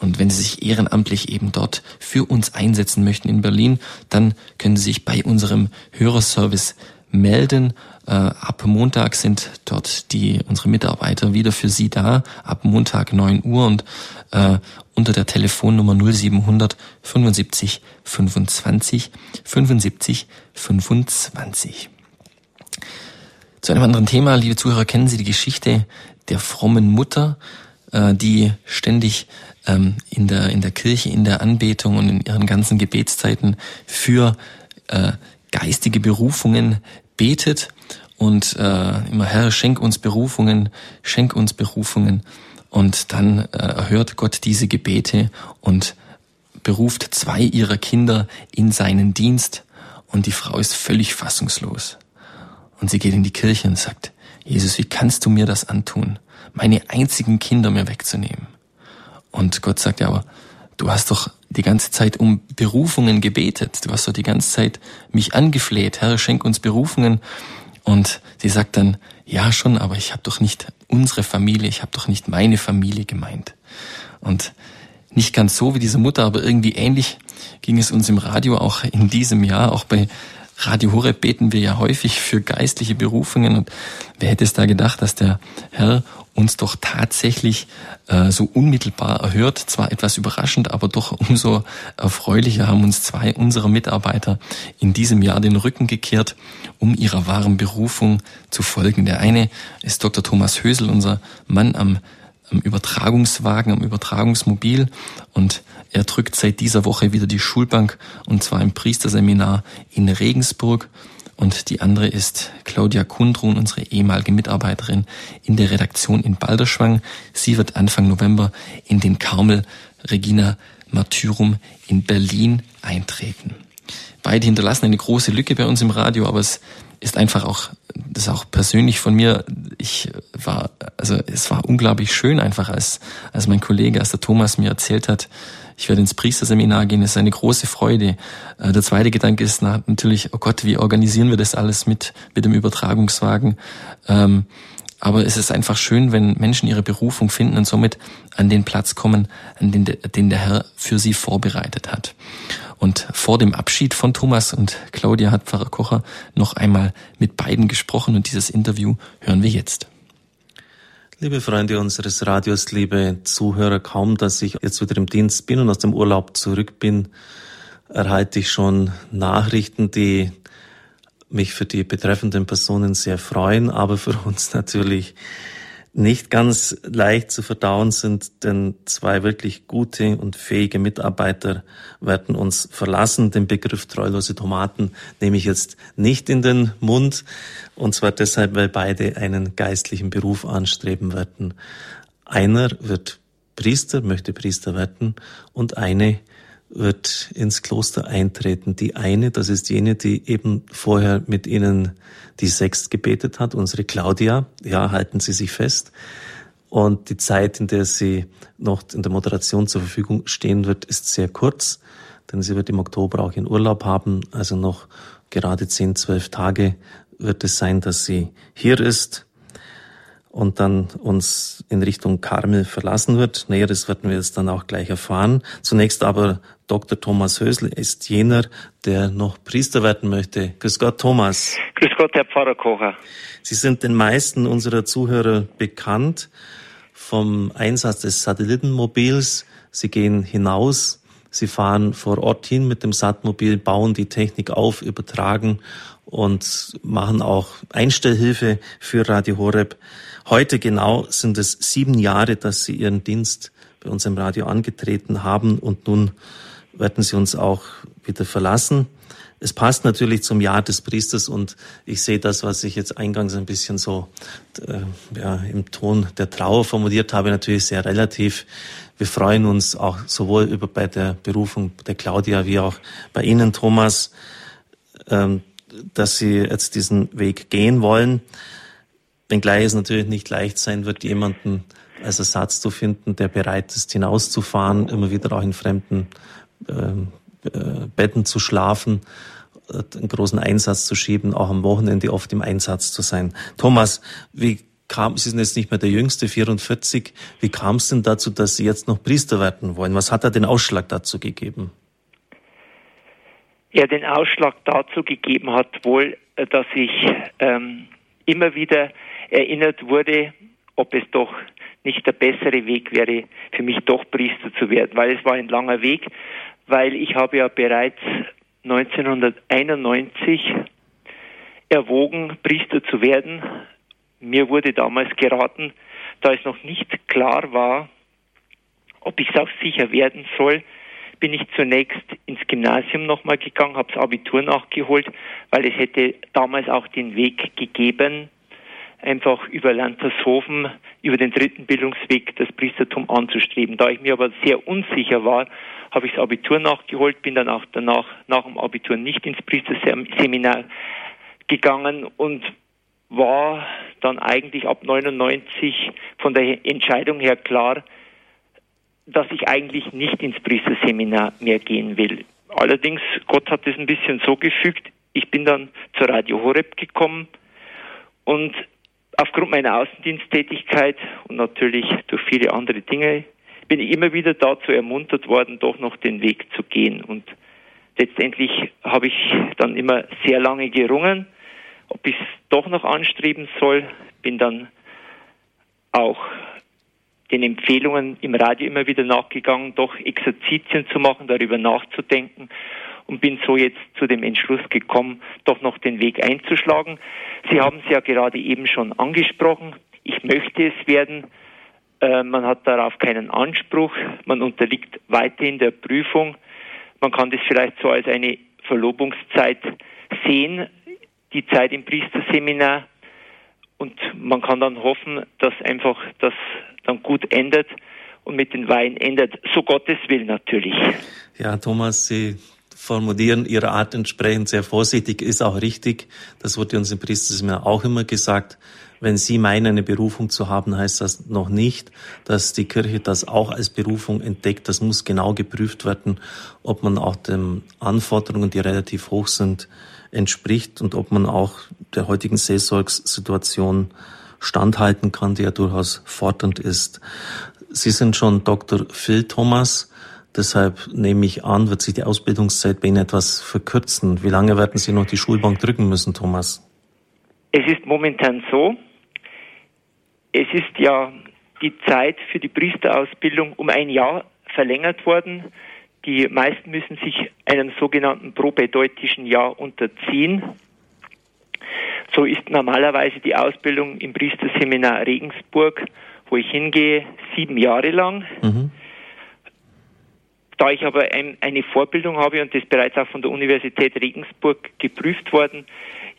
Und wenn Sie sich ehrenamtlich eben dort für uns einsetzen möchten in Berlin, dann können Sie sich bei unserem Hörerservice melden. Äh, ab Montag sind dort die unsere Mitarbeiter wieder für Sie da. Ab Montag 9 Uhr und äh, unter der Telefonnummer 0700 75 25 75 25. Zu einem anderen Thema, liebe Zuhörer, kennen Sie die Geschichte der frommen Mutter, die ständig ähm, in der in der Kirche, in der Anbetung und in ihren ganzen Gebetszeiten für äh, geistige Berufungen betet und äh, immer Herr, schenk uns Berufungen, schenk uns Berufungen. Und dann äh, erhört Gott diese Gebete und beruft zwei ihrer Kinder in seinen Dienst und die Frau ist völlig fassungslos. Und sie geht in die Kirche und sagt, Jesus, wie kannst du mir das antun, meine einzigen Kinder mir wegzunehmen? Und Gott sagt ja aber, du hast doch die ganze Zeit um Berufungen gebetet. Du hast doch die ganze Zeit mich angefleht. Herr, schenk uns Berufungen. Und sie sagt dann, ja schon, aber ich habe doch nicht unsere Familie, ich habe doch nicht meine Familie gemeint. Und nicht ganz so wie diese Mutter, aber irgendwie ähnlich ging es uns im Radio auch in diesem Jahr. Auch bei Radio Horeb beten wir ja häufig für geistliche Berufungen. Und wer hätte es da gedacht, dass der Herr uns doch tatsächlich äh, so unmittelbar erhört. Zwar etwas überraschend, aber doch umso erfreulicher haben uns zwei unserer Mitarbeiter in diesem Jahr den Rücken gekehrt, um ihrer wahren Berufung zu folgen. Der eine ist Dr. Thomas Hösel, unser Mann am, am Übertragungswagen, am Übertragungsmobil und er drückt seit dieser Woche wieder die Schulbank und zwar im Priesterseminar in Regensburg und die andere ist Claudia Kundrun, unsere ehemalige Mitarbeiterin in der Redaktion in Balderschwang. Sie wird Anfang November in den Karmel Regina Martyrum in Berlin eintreten. Beide hinterlassen eine große Lücke bei uns im Radio, aber es ist einfach auch, das ist auch persönlich von mir, ich war, also es war unglaublich schön einfach, als, als mein Kollege, als der Thomas mir erzählt hat, ich werde ins Priesterseminar gehen, das ist eine große Freude. Äh, der zweite Gedanke ist natürlich, oh Gott, wie organisieren wir das alles mit, mit dem Übertragungswagen? Ähm, aber es ist einfach schön, wenn Menschen ihre Berufung finden und somit an den Platz kommen, an den, den der Herr für sie vorbereitet hat. Und vor dem Abschied von Thomas und Claudia hat Pfarrer Kocher noch einmal mit beiden gesprochen und dieses Interview hören wir jetzt. Liebe Freunde unseres Radios, liebe Zuhörer, kaum dass ich jetzt wieder im Dienst bin und aus dem Urlaub zurück bin, erhalte ich schon Nachrichten, die mich für die betreffenden Personen sehr freuen, aber für uns natürlich nicht ganz leicht zu verdauen sind, denn zwei wirklich gute und fähige Mitarbeiter werden uns verlassen. Den Begriff treulose Tomaten nehme ich jetzt nicht in den Mund, und zwar deshalb, weil beide einen geistlichen Beruf anstreben werden. Einer wird Priester, möchte Priester werden, und eine wird ins Kloster eintreten. Die eine, das ist jene, die eben vorher mit Ihnen die Sext gebetet hat, unsere Claudia. Ja, halten Sie sich fest. Und die Zeit, in der sie noch in der Moderation zur Verfügung stehen wird, ist sehr kurz, denn sie wird im Oktober auch ihren Urlaub haben. Also noch gerade zehn, zwölf Tage wird es sein, dass sie hier ist und dann uns in Richtung Karmel verlassen wird. Näheres werden wir jetzt dann auch gleich erfahren. Zunächst aber Dr. Thomas Hösel ist jener, der noch Priester werden möchte. Grüß Gott, Thomas. Grüß Gott, Herr Pfarrer Kocher. Sie sind den meisten unserer Zuhörer bekannt vom Einsatz des Satellitenmobils. Sie gehen hinaus, sie fahren vor Ort hin mit dem Satmobil, bauen die Technik auf, übertragen und machen auch Einstellhilfe für Radio Horeb. Heute genau sind es sieben Jahre, dass Sie Ihren Dienst bei uns im Radio angetreten haben und nun werden Sie uns auch wieder verlassen. es passt natürlich zum Jahr des Priesters und ich sehe das, was ich jetzt eingangs ein bisschen so äh, ja, im Ton der Trauer formuliert habe, natürlich sehr relativ. Wir freuen uns auch sowohl über bei der Berufung der Claudia wie auch bei Ihnen, Thomas, ähm, dass Sie jetzt diesen Weg gehen wollen. Wenngleich es natürlich nicht leicht sein wird, jemanden als Ersatz zu finden, der bereit ist, hinauszufahren, immer wieder auch in fremden ähm, äh, Betten zu schlafen, äh, einen großen Einsatz zu schieben, auch am Wochenende oft im Einsatz zu sein. Thomas, wie kam, Sie sind jetzt nicht mehr der Jüngste, 44, wie kam es denn dazu, dass Sie jetzt noch Priester werden wollen? Was hat da den Ausschlag dazu gegeben? Ja, den Ausschlag dazu gegeben hat wohl, äh, dass ich ähm, immer wieder erinnert wurde, ob es doch nicht der bessere Weg wäre, für mich doch Priester zu werden, weil es war ein langer Weg, weil ich habe ja bereits 1991 erwogen, Priester zu werden. Mir wurde damals geraten, da es noch nicht klar war, ob ich es auch sicher werden soll, bin ich zunächst ins Gymnasium nochmal gegangen, habe das Abitur nachgeholt, weil es hätte damals auch den Weg gegeben, einfach über Lantershofen, über den dritten Bildungsweg das Priestertum anzustreben. Da ich mir aber sehr unsicher war, habe ich das Abitur nachgeholt, bin dann auch danach nach dem Abitur nicht ins Priesterseminar gegangen und war dann eigentlich ab 99 von der Entscheidung her klar, dass ich eigentlich nicht ins Priesterseminar mehr gehen will. Allerdings, Gott hat es ein bisschen so gefügt, ich bin dann zur Radio Horeb gekommen und aufgrund meiner Außendiensttätigkeit und natürlich durch viele andere Dinge bin ich immer wieder dazu ermuntert worden, doch noch den Weg zu gehen. Und letztendlich habe ich dann immer sehr lange gerungen, ob ich es doch noch anstreben soll. Bin dann auch den Empfehlungen im Radio immer wieder nachgegangen, doch Exerzitien zu machen, darüber nachzudenken und bin so jetzt zu dem Entschluss gekommen, doch noch den Weg einzuschlagen. Sie haben es ja gerade eben schon angesprochen. Ich möchte es werden. Äh, man hat darauf keinen Anspruch. Man unterliegt weiterhin der Prüfung. Man kann das vielleicht so als eine Verlobungszeit sehen, die Zeit im Priesterseminar. Und man kann dann hoffen, dass einfach das dann gut endet und mit den Weinen endet. So Gottes will natürlich. Ja, Thomas, Sie formulieren Ihrer Art entsprechend sehr vorsichtig, ist auch richtig. Das wurde uns im Priesterseminar auch immer gesagt. Wenn Sie meinen, eine Berufung zu haben, heißt das noch nicht, dass die Kirche das auch als Berufung entdeckt. Das muss genau geprüft werden, ob man auch den Anforderungen, die relativ hoch sind, entspricht und ob man auch der heutigen Seelsorgssituation standhalten kann, die ja durchaus fordernd ist. Sie sind schon Dr. Phil Thomas. Deshalb nehme ich an, wird sich die Ausbildungszeit bei Ihnen etwas verkürzen. Wie lange werden Sie noch die Schulbank drücken müssen, Thomas? Es ist momentan so, es ist ja die Zeit für die Priesterausbildung um ein Jahr verlängert worden. Die meisten müssen sich einem sogenannten propädeutischen Jahr unterziehen. So ist normalerweise die Ausbildung im Priesterseminar Regensburg, wo ich hingehe, sieben Jahre lang. Mhm. Da ich aber ein, eine Vorbildung habe und das bereits auch von der Universität Regensburg geprüft worden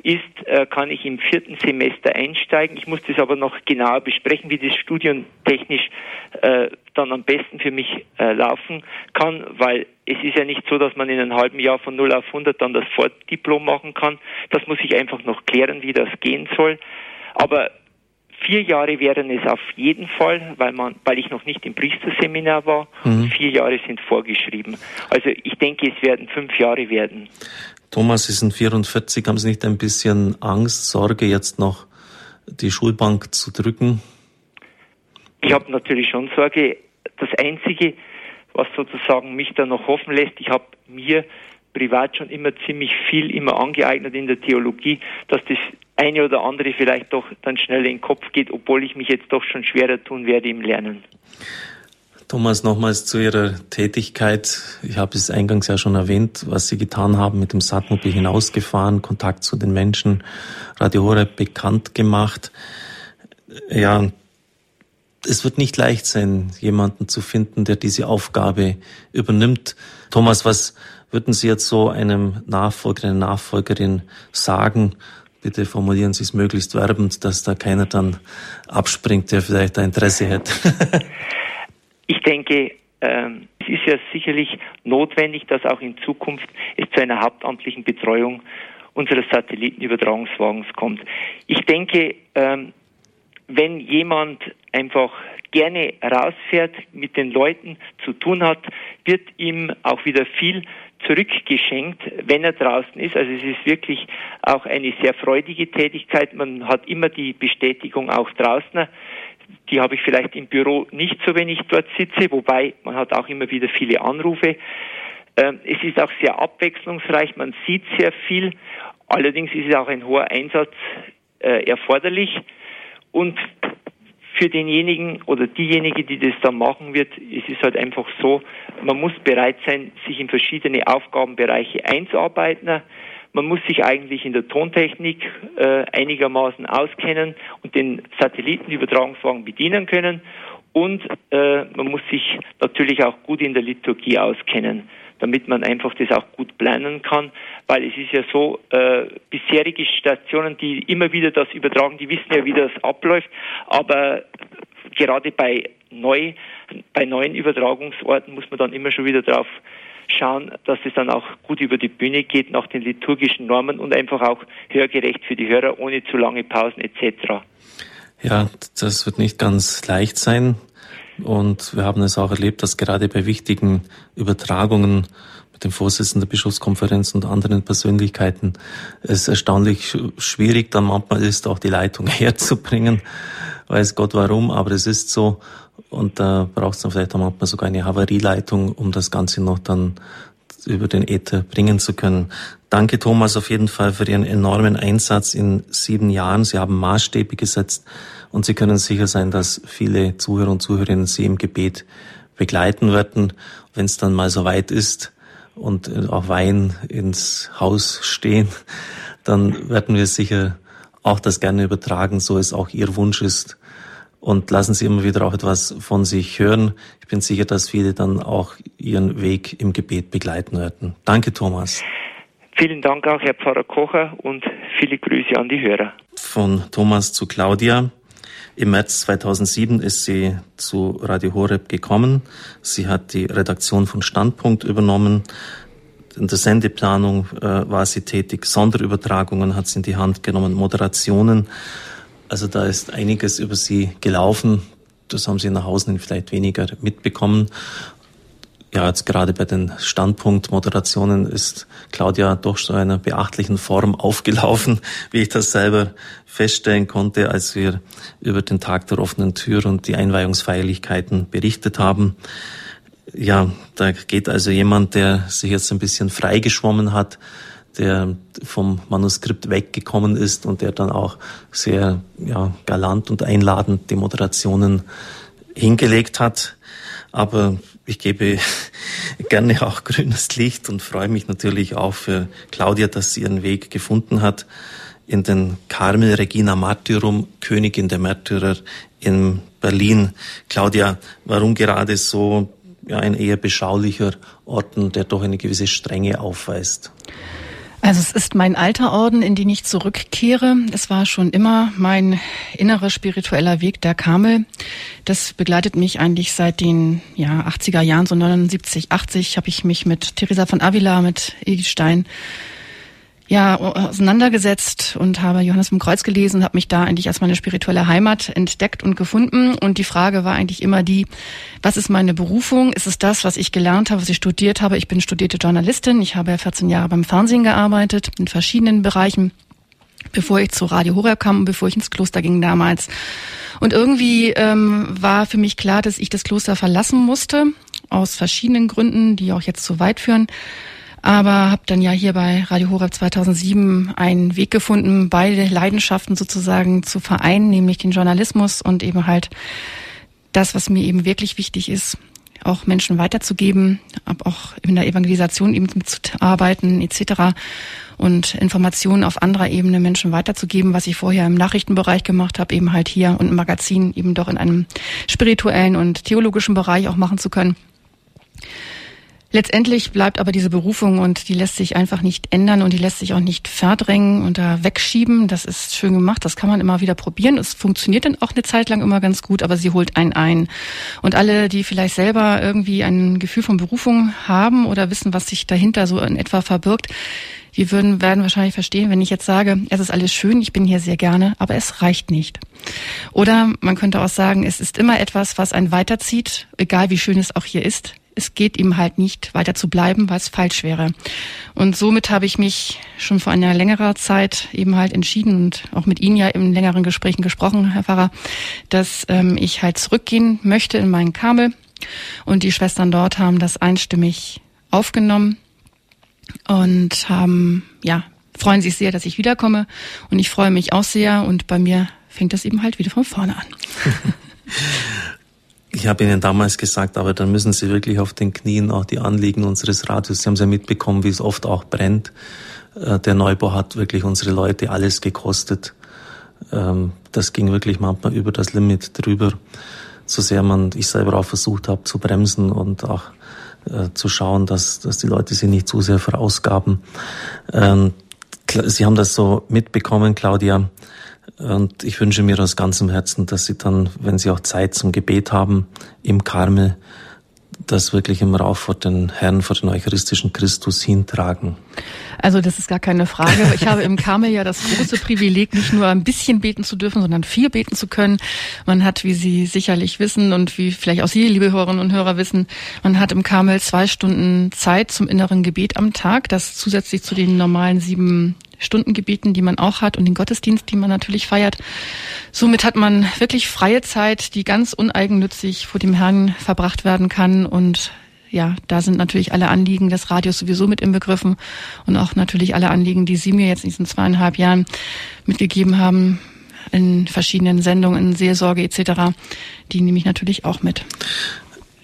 ist, äh, kann ich im vierten Semester einsteigen. Ich muss das aber noch genauer besprechen, wie das Studium technisch äh, dann am besten für mich äh, laufen kann, weil es ist ja nicht so, dass man in einem halben Jahr von 0 auf 100 dann das Fortdiplom machen kann. Das muss ich einfach noch klären, wie das gehen soll. Aber Vier Jahre wären es auf jeden Fall, weil man, weil ich noch nicht im Priesterseminar war. Mhm. Vier Jahre sind vorgeschrieben. Also ich denke, es werden fünf Jahre werden. Thomas, Sie sind 44. Haben Sie nicht ein bisschen Angst, Sorge, jetzt noch die Schulbank zu drücken? Ich habe natürlich schon Sorge. Das Einzige, was sozusagen mich da noch hoffen lässt, ich habe mir privat schon immer ziemlich viel immer angeeignet in der Theologie, dass das eine oder andere vielleicht doch dann schnell in den Kopf geht, obwohl ich mich jetzt doch schon schwerer tun werde im Lernen. Thomas, nochmals zu Ihrer Tätigkeit. Ich habe es eingangs ja schon erwähnt, was Sie getan haben, mit dem Satmobil hinausgefahren, Kontakt zu den Menschen, Radio Horeb bekannt gemacht. Ja, es wird nicht leicht sein, jemanden zu finden, der diese Aufgabe übernimmt. Thomas, was würden Sie jetzt so einem Nachfolger, einer Nachfolgerin sagen? Bitte formulieren Sie es möglichst werbend, dass da keiner dann abspringt, der vielleicht ein Interesse hätte. ich denke, ähm, es ist ja sicherlich notwendig, dass auch in Zukunft es zu einer hauptamtlichen Betreuung unseres Satellitenübertragungswagens kommt. Ich denke, ähm, wenn jemand einfach gerne rausfährt, mit den Leuten zu tun hat, wird ihm auch wieder viel zurückgeschenkt, wenn er draußen ist. Also es ist wirklich auch eine sehr freudige Tätigkeit. Man hat immer die Bestätigung auch draußen. Die habe ich vielleicht im Büro nicht so, wenn ich dort sitze, wobei man hat auch immer wieder viele Anrufe. Ähm, es ist auch sehr abwechslungsreich, man sieht sehr viel. Allerdings ist es auch ein hoher Einsatz äh, erforderlich. Und für denjenigen oder diejenige, die das dann machen wird, ist es halt einfach so, man muss bereit sein, sich in verschiedene Aufgabenbereiche einzuarbeiten. Man muss sich eigentlich in der Tontechnik äh, einigermaßen auskennen und den Satellitenübertragungswagen bedienen können. Und äh, man muss sich natürlich auch gut in der Liturgie auskennen damit man einfach das auch gut planen kann, weil es ist ja so, äh, bisherige Stationen, die immer wieder das übertragen, die wissen ja, wie das abläuft, aber gerade bei neu, bei neuen Übertragungsorten muss man dann immer schon wieder drauf schauen, dass es dann auch gut über die Bühne geht nach den liturgischen Normen und einfach auch hörgerecht für die Hörer ohne zu lange Pausen etc. Ja, das wird nicht ganz leicht sein. Und wir haben es auch erlebt, dass gerade bei wichtigen Übertragungen mit dem Vorsitzenden der Bischofskonferenz und anderen Persönlichkeiten es erstaunlich schwierig dann manchmal ist, auch die Leitung herzubringen. Weiß Gott warum, aber es ist so. Und da braucht es dann vielleicht auch manchmal sogar eine Havarieleitung, um das Ganze noch dann über den Äther bringen zu können. Danke Thomas auf jeden Fall für Ihren enormen Einsatz in sieben Jahren. Sie haben Maßstäbe gesetzt und Sie können sicher sein, dass viele Zuhörer und Zuhörerinnen Sie im Gebet begleiten werden. Wenn es dann mal so weit ist und auch Wein ins Haus stehen, dann werden wir sicher auch das gerne übertragen, so es auch Ihr Wunsch ist. Und lassen Sie immer wieder auch etwas von sich hören. Ich bin sicher, dass viele dann auch Ihren Weg im Gebet begleiten werden. Danke, Thomas. Vielen Dank auch, Herr Pfarrer Kocher, und viele Grüße an die Hörer. Von Thomas zu Claudia. Im März 2007 ist sie zu Radio Horeb gekommen. Sie hat die Redaktion von Standpunkt übernommen. In der Sendeplanung äh, war sie tätig. Sonderübertragungen hat sie in die Hand genommen, Moderationen. Also da ist einiges über sie gelaufen. Das haben Sie nach Hause vielleicht weniger mitbekommen. Ja, jetzt gerade bei den Standpunktmoderationen ist Claudia doch so einer beachtlichen Form aufgelaufen, wie ich das selber feststellen konnte, als wir über den Tag der offenen Tür und die Einweihungsfeierlichkeiten berichtet haben. Ja, da geht also jemand, der sich jetzt ein bisschen freigeschwommen hat, der vom Manuskript weggekommen ist und der dann auch sehr ja, galant und einladend die Moderationen hingelegt hat. Aber ich gebe gerne auch grünes Licht und freue mich natürlich auch für Claudia, dass sie ihren Weg gefunden hat in den Carmel Regina Martyrum, Königin der Märtyrer in Berlin. Claudia, warum gerade so ein eher beschaulicher Orden, der doch eine gewisse Strenge aufweist? Also es ist mein alter Orden, in den ich zurückkehre. Es war schon immer mein innerer spiritueller Weg der Karmel. Das begleitet mich eigentlich seit den ja, 80er Jahren, so 79, 80 habe ich mich mit Teresa von Avila, mit Edith Stein ja, auseinandergesetzt und habe Johannes vom Kreuz gelesen, habe mich da eigentlich als meine spirituelle Heimat entdeckt und gefunden. Und die Frage war eigentlich immer die, was ist meine Berufung? Ist es das, was ich gelernt habe, was ich studiert habe? Ich bin studierte Journalistin. Ich habe ja 14 Jahre beim Fernsehen gearbeitet, in verschiedenen Bereichen, bevor ich zu Radio Horeb kam und bevor ich ins Kloster ging damals. Und irgendwie ähm, war für mich klar, dass ich das Kloster verlassen musste, aus verschiedenen Gründen, die auch jetzt zu weit führen aber habe dann ja hier bei Radio Horeb 2007 einen Weg gefunden, beide Leidenschaften sozusagen zu vereinen, nämlich den Journalismus und eben halt das, was mir eben wirklich wichtig ist, auch Menschen weiterzugeben, auch in der Evangelisation eben mitzuarbeiten etc. und Informationen auf anderer Ebene Menschen weiterzugeben, was ich vorher im Nachrichtenbereich gemacht habe, eben halt hier und im Magazin eben doch in einem spirituellen und theologischen Bereich auch machen zu können. Letztendlich bleibt aber diese Berufung und die lässt sich einfach nicht ändern und die lässt sich auch nicht verdrängen und da wegschieben. Das ist schön gemacht, das kann man immer wieder probieren. Es funktioniert dann auch eine Zeit lang immer ganz gut, aber sie holt einen ein. Und alle, die vielleicht selber irgendwie ein Gefühl von Berufung haben oder wissen, was sich dahinter so in etwa verbirgt, die würden, werden wahrscheinlich verstehen, wenn ich jetzt sage, es ist alles schön, ich bin hier sehr gerne, aber es reicht nicht. Oder man könnte auch sagen, es ist immer etwas, was einen weiterzieht, egal wie schön es auch hier ist es geht ihm halt nicht weiter zu bleiben, weil es falsch wäre. Und somit habe ich mich schon vor einer längeren Zeit eben halt entschieden und auch mit Ihnen ja in längeren Gesprächen gesprochen, Herr Pfarrer, dass ähm, ich halt zurückgehen möchte in meinen Kamel. Und die Schwestern dort haben das einstimmig aufgenommen und haben, ja, freuen sich sehr, dass ich wiederkomme. Und ich freue mich auch sehr. Und bei mir fängt das eben halt wieder von vorne an. Ich habe Ihnen damals gesagt, aber dann müssen Sie wirklich auf den Knien auch die Anliegen unseres Radios, Sie haben es ja mitbekommen, wie es oft auch brennt. Äh, der Neubau hat wirklich unsere Leute alles gekostet. Ähm, das ging wirklich manchmal über das Limit drüber, so sehr man, ich selber auch versucht habe zu bremsen und auch äh, zu schauen, dass, dass die Leute sich nicht zu sehr verausgaben. Ähm, Sie haben das so mitbekommen, Claudia. Und ich wünsche mir aus ganzem Herzen, dass Sie dann, wenn Sie auch Zeit zum Gebet haben, im Karmel, das wirklich im Rauf vor den Herrn, vor den eucharistischen Christus hintragen. Also das ist gar keine Frage. Ich habe im Karmel ja das große Privileg, nicht nur ein bisschen beten zu dürfen, sondern viel beten zu können. Man hat, wie Sie sicherlich wissen und wie vielleicht auch Sie, liebe Hörerinnen und Hörer, wissen, man hat im Karmel zwei Stunden Zeit zum inneren Gebet am Tag, das zusätzlich zu den normalen sieben Stundengebieten, die man auch hat und den Gottesdienst, die man natürlich feiert. Somit hat man wirklich freie Zeit, die ganz uneigennützig vor dem Herrn verbracht werden kann und ja, da sind natürlich alle Anliegen des Radios sowieso mit inbegriffen und auch natürlich alle Anliegen, die Sie mir jetzt in diesen zweieinhalb Jahren mitgegeben haben, in verschiedenen Sendungen, in Seelsorge etc., die nehme ich natürlich auch mit.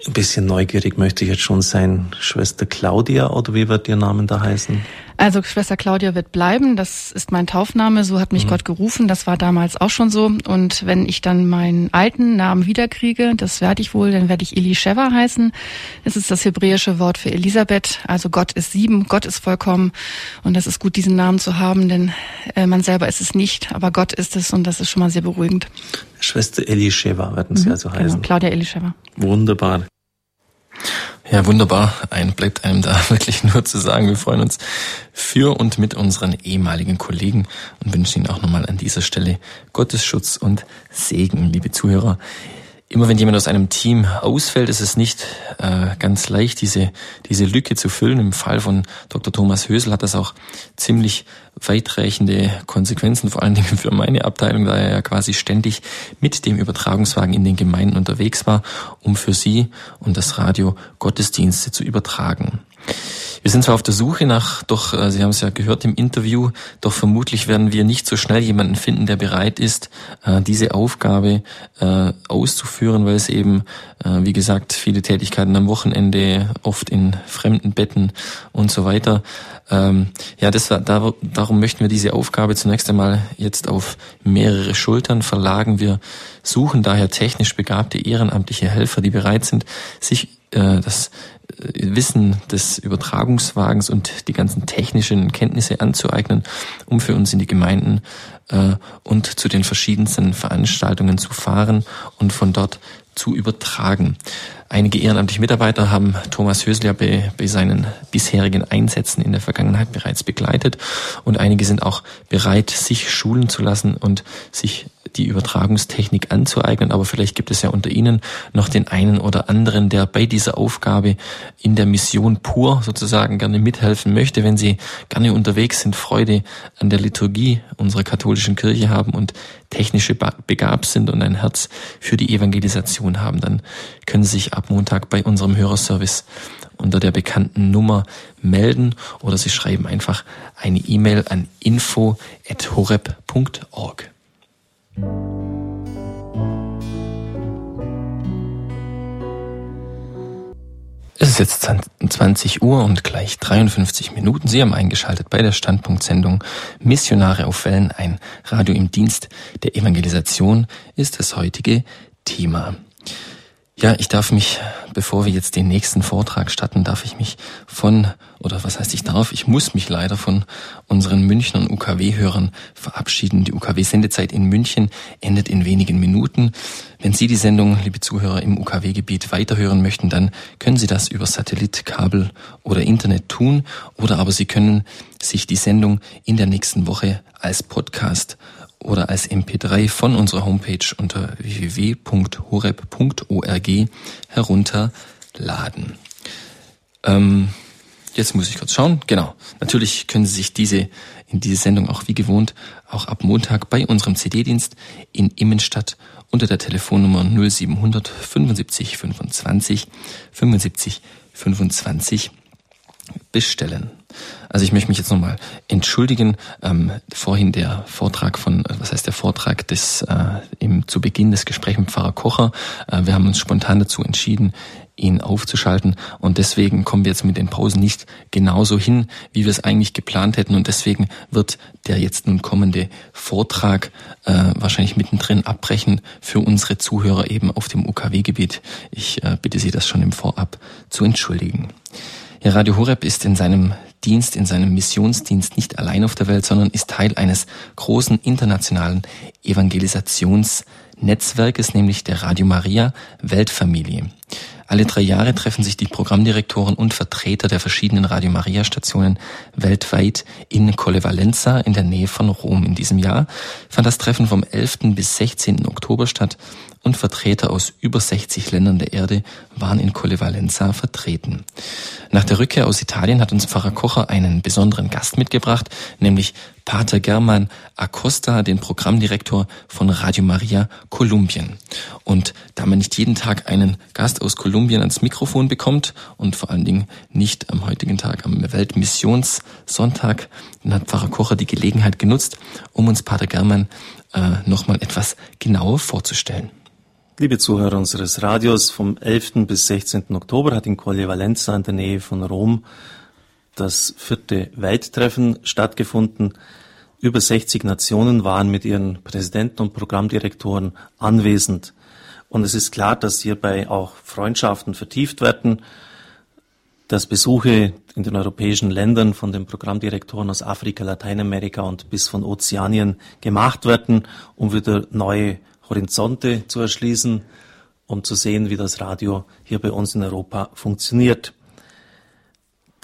Ein bisschen neugierig möchte ich jetzt schon sein. Schwester Claudia oder wie wird Ihr Name da heißen? Also Schwester Claudia wird bleiben. Das ist mein Taufname. So hat mich mhm. Gott gerufen. Das war damals auch schon so. Und wenn ich dann meinen alten Namen wiederkriege, das werde ich wohl, dann werde ich Elisheva heißen. Das ist das hebräische Wort für Elisabeth. Also Gott ist sieben, Gott ist vollkommen. Und das ist gut, diesen Namen zu haben, denn äh, man selber ist es nicht, aber Gott ist es und das ist schon mal sehr beruhigend. Schwester Elisheva werden Sie mhm, also heißen. Genau, Claudia Elisheva. Wunderbar. Ja, wunderbar. Ein bleibt einem da wirklich nur zu sagen. Wir freuen uns für und mit unseren ehemaligen Kollegen und wünschen Ihnen auch nochmal an dieser Stelle Gottes Schutz und Segen, liebe Zuhörer. Immer wenn jemand aus einem Team ausfällt, ist es nicht äh, ganz leicht, diese, diese Lücke zu füllen. Im Fall von Dr. Thomas Hösel hat das auch ziemlich weitreichende Konsequenzen, vor allen Dingen für meine Abteilung, da er ja quasi ständig mit dem Übertragungswagen in den Gemeinden unterwegs war, um für sie und das Radio Gottesdienste zu übertragen. Wir sind zwar auf der Suche nach, doch äh, Sie haben es ja gehört im Interview, doch vermutlich werden wir nicht so schnell jemanden finden, der bereit ist, äh, diese Aufgabe äh, auszuführen, weil es eben, wie gesagt, viele Tätigkeiten am Wochenende, oft in fremden Betten und so weiter. Ähm, ja, das, da, darum möchten wir diese Aufgabe zunächst einmal jetzt auf mehrere Schultern verlagen. Wir suchen daher technisch begabte ehrenamtliche Helfer, die bereit sind, sich das Wissen des Übertragungswagens und die ganzen technischen Kenntnisse anzueignen, um für uns in die Gemeinden äh, und zu den verschiedensten Veranstaltungen zu fahren und von dort zu übertragen. Einige ehrenamtliche Mitarbeiter haben Thomas Hösler bei, bei seinen bisherigen Einsätzen in der Vergangenheit bereits begleitet. Und einige sind auch bereit, sich schulen zu lassen und sich die Übertragungstechnik anzueignen, aber vielleicht gibt es ja unter Ihnen noch den einen oder anderen, der bei dieser Aufgabe in der Mission pur sozusagen gerne mithelfen möchte, wenn Sie gerne unterwegs sind, Freude an der Liturgie unserer katholischen Kirche haben und technische begabt sind und ein Herz für die Evangelisation haben, dann können Sie sich ab Montag bei unserem Hörerservice unter der bekannten Nummer melden oder Sie schreiben einfach eine E-Mail an info@horeb.org. ist jetzt 20 Uhr und gleich 53 Minuten. Sie haben eingeschaltet bei der Standpunktsendung Missionare auf Wellen, ein Radio im Dienst der Evangelisation ist das heutige Thema. Ja, ich darf mich, bevor wir jetzt den nächsten Vortrag starten, darf ich mich von, oder was heißt ich darf, ich muss mich leider von unseren Münchnern UKW-Hörern verabschieden. Die UKW-Sendezeit in München endet in wenigen Minuten. Wenn Sie die Sendung, liebe Zuhörer, im UKW-Gebiet weiterhören möchten, dann können Sie das über Satellit, Kabel oder Internet tun, oder aber Sie können sich die Sendung in der nächsten Woche als Podcast oder als MP3 von unserer Homepage unter www.horeb.org herunterladen. Ähm, jetzt muss ich kurz schauen. Genau. Natürlich können Sie sich diese in diese Sendung auch wie gewohnt auch ab Montag bei unserem CD-Dienst in Immenstadt unter der Telefonnummer 0700 75 25 75 25 bestellen. Also ich möchte mich jetzt nochmal entschuldigen. Ähm, vorhin der Vortrag von, äh, was heißt der Vortrag des äh, im, zu Beginn des Gesprächs mit Pfarrer Kocher. Äh, wir haben uns spontan dazu entschieden, ihn aufzuschalten und deswegen kommen wir jetzt mit den Pausen nicht genauso hin, wie wir es eigentlich geplant hätten und deswegen wird der jetzt nun kommende Vortrag äh, wahrscheinlich mittendrin abbrechen für unsere Zuhörer eben auf dem UKW-Gebiet. Ich äh, bitte Sie das schon im Vorab zu entschuldigen. Ja, Radio Horeb ist in seinem Dienst, in seinem Missionsdienst nicht allein auf der Welt, sondern ist Teil eines großen internationalen Evangelisationsnetzwerkes, nämlich der Radio Maria Weltfamilie. Alle drei Jahre treffen sich die Programmdirektoren und Vertreter der verschiedenen Radio Maria Stationen weltweit in Collevalenza in der Nähe von Rom. In diesem Jahr fand das Treffen vom 11. bis 16. Oktober statt und Vertreter aus über 60 Ländern der Erde waren in Collevalenza vertreten. Nach der Rückkehr aus Italien hat uns Pfarrer Kocher einen besonderen Gast mitgebracht, nämlich Pater German Acosta, den Programmdirektor von Radio Maria Kolumbien. Und da man nicht jeden Tag einen Gast aus Kolumbien ans Mikrofon bekommt und vor allen Dingen nicht am heutigen Tag, am Weltmissionssonntag, dann hat Pfarrer Kocher die Gelegenheit genutzt, um uns Pater German äh, nochmal etwas genauer vorzustellen. Liebe Zuhörer unseres Radios, vom 11. bis 16. Oktober hat in Colle Valenza in der Nähe von Rom das vierte Welttreffen stattgefunden. Über 60 Nationen waren mit ihren Präsidenten und Programmdirektoren anwesend. Und es ist klar, dass hierbei auch Freundschaften vertieft werden, dass Besuche in den europäischen Ländern von den Programmdirektoren aus Afrika, Lateinamerika und bis von Ozeanien gemacht werden, um wieder neue Horizonte zu erschließen, um zu sehen, wie das Radio hier bei uns in Europa funktioniert.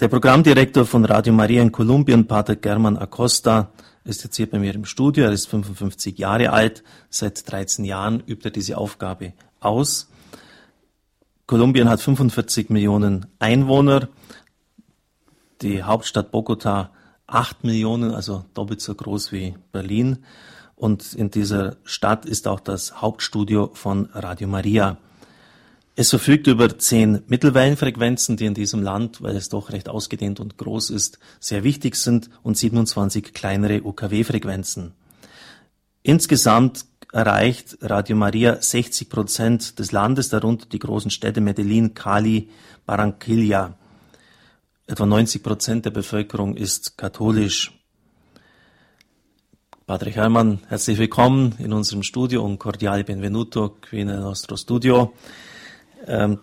Der Programmdirektor von Radio Maria in Kolumbien, Pater German Acosta, ist jetzt hier bei mir im Studio. Er ist 55 Jahre alt. Seit 13 Jahren übt er diese Aufgabe aus. Kolumbien hat 45 Millionen Einwohner. Die Hauptstadt Bogota 8 Millionen, also doppelt so groß wie Berlin. Und in dieser Stadt ist auch das Hauptstudio von Radio Maria. Es verfügt über zehn Mittelwellenfrequenzen, die in diesem Land, weil es doch recht ausgedehnt und groß ist, sehr wichtig sind und 27 kleinere UKW-Frequenzen. Insgesamt erreicht Radio Maria 60 Prozent des Landes, darunter die großen Städte Medellin, Cali, Barranquilla. Etwa 90 Prozent der Bevölkerung ist katholisch. Patrick Hermann, herzlich willkommen in unserem Studio und cordiale benvenuto qui nel nostro studio. Ähm,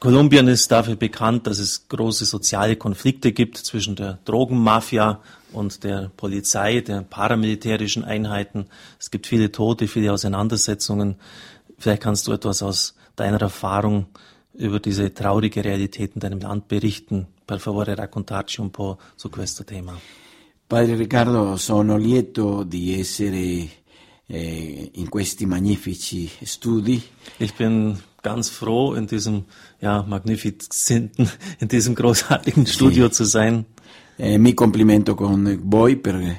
Kolumbien ist dafür bekannt, dass es große soziale Konflikte gibt zwischen der Drogenmafia und der Polizei, der paramilitärischen Einheiten. Es gibt viele Tote, viele Auseinandersetzungen. Vielleicht kannst du etwas aus deiner Erfahrung über diese traurige Realität in deinem Land berichten. Per favore raccontarci un po' su questo tema. Padre Riccardo, sono lieto di essere eh, in questi magnifici studi. Ich bin ganz froh, in diesem ja, magnifizienten, in diesem großartigen Studio sì. zu sein. Eh, mi complimento con voi per,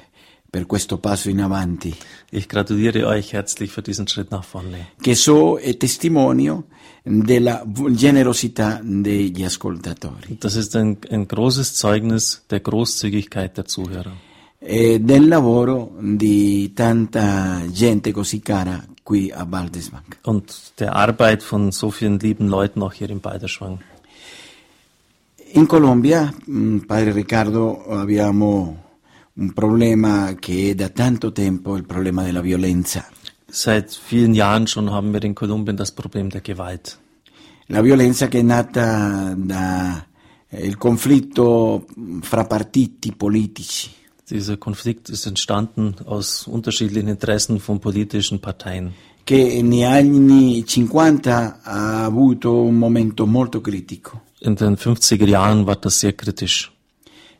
per questo passo in avanti. Ich gratuliere euch herzlich für diesen Schritt nach vorne. Che so è testimonio della generosità degli ascoltatori. Das ist ein, ein großes Zeugnis der Großzügigkeit der Zuhörer. E del lavoro di tanta gente così cara qui a Baldesbank. Und der Arbeit von so vielen lieben Leuten auch hier in Balderschwang. In Colombia, mm, padre Riccardo, abbiamo un problema che è da tanto tempo il problema della violenza. Seit vielen Jahren schon haben wir in Kolumbien das Problem der Gewalt. La violenza che è nata dal conflitto fra partiti politici. Dieser Konflikt ist entstanden aus unterschiedlichen Interessen von politischen Parteien. che negli anni 50 ha avuto un momento molto critico In den 50er Jahren war das sehr kritisch.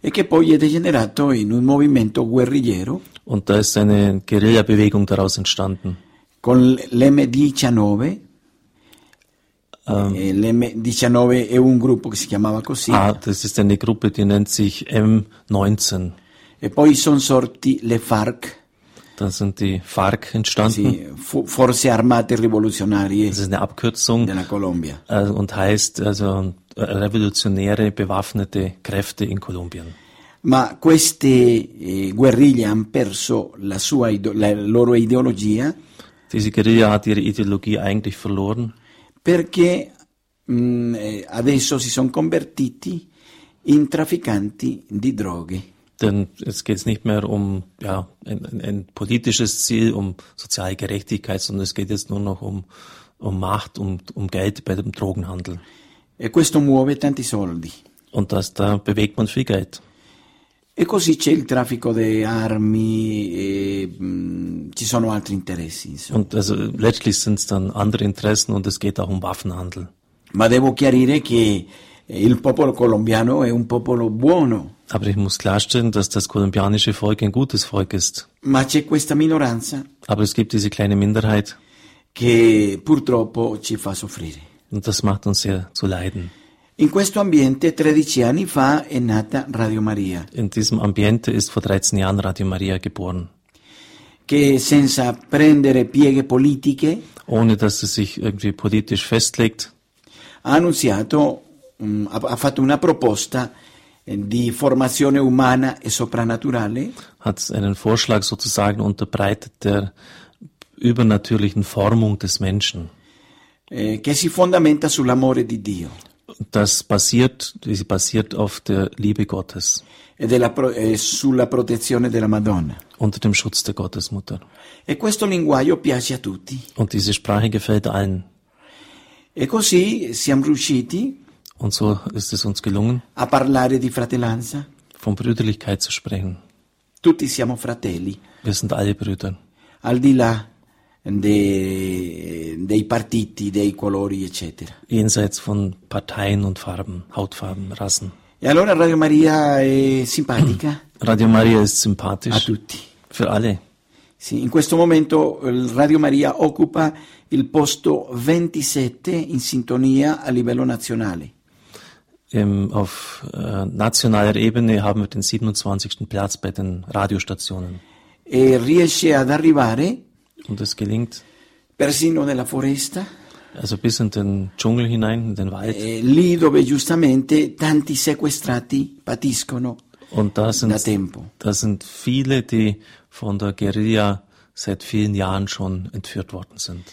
e che poi è degenerato in un movimento guerrigliero Und da ist eine Guerillabewegung daraus entstanden. con l'M19. Eh, L'M19 è un gruppo che si chiamava così Ah, das ist eine Gruppe, die nennt sich M19. e poi sono sorti le FARC, Da sind die FARC entstanden. Forze Armate Rivoluzionarie Das ist eine Abkürzung della Colombia. äh, und heißt also äh, revolutionäre bewaffnete Kräfte in Kolumbien. Ma queste eh, guerriglie hanno perso la, sua la loro ideologia Diese Guerilla hat ihre Ideologie eigentlich verloren, perché mh, eh, adesso si sono convertiti in trafficanti di droghe. denn jetzt geht es nicht mehr um ja, ein, ein, ein politisches Ziel, um soziale Gerechtigkeit, sondern es geht jetzt nur noch um, um Macht, um, um Geld bei dem Drogenhandel. E questo muove tanti soldi. Und das, da bewegt man viel Geld. E così c'è il traffico di armi, e, mh, ci sono altri interessi. Insomma. Und also letztlich sind es dann andere Interessen und es geht auch um Waffenhandel. Ma devo chiarire che il popolo colombiano è un popolo buono, Aber ich muss klarstellen, dass das kolumbianische Volk ein gutes Volk ist. ma c'è questa minoranza Aber es gibt diese kleine Minderheit che purtroppo ci fa soffrire. und das macht uns sehr zu leiden. In questo ambiente 13 anni fa è nata Radio Maria, In diesem Ambiente ist vor 13 Jahren Radio Maria geboren. che senza prendere pieghe politiche Ohne dass es sich irgendwie politisch festlegt, ha annunziato, ha ha fatto una proposta eh, di formazione umana e soprannaturale hat einen Vorschlag sozusagen unterbreitet der übernatürlichen Formung des Menschen. eh, che si fondamenta sull'amore di Dio Das basiert, die basiert auf der Liebe Gottes, e della pro- e sulla protezione della Madonna. unter dem Schutz der Gottesmutter. E questo linguaggio piace a tutti. Und diese Sprache gefällt allen. E così siamo riusciti Und so ist es uns gelungen, a parlare di fratellanza. von Brüderlichkeit zu sprechen. Tutti siamo fratelli, Wir sind alle Brüder, al di là de- dei partiti, dei colori, eccetera. jenseits von Parteien und Farben, Hautfarben, Rassen. E allora Radio Maria è simpatica Radio Maria ist a sympathisch tutti. für alle. Sì, in questo momento il Radio Maria occupa il posto 27 in sintonia a livello nazionale. Im, auf äh, nationaler Ebene haben wir den 27. Platz bei den Radiostationen. e riesce ad arrivare Und es gelingt persino nella foresta, also bis in den Dschungel hinein, in den Wald. eh, lì dove giustamente tanti sequestrati patiscono Und da da sind, tempo. da sind viele, die von der Guerilla seit vielen Jahren schon entführt worden sind.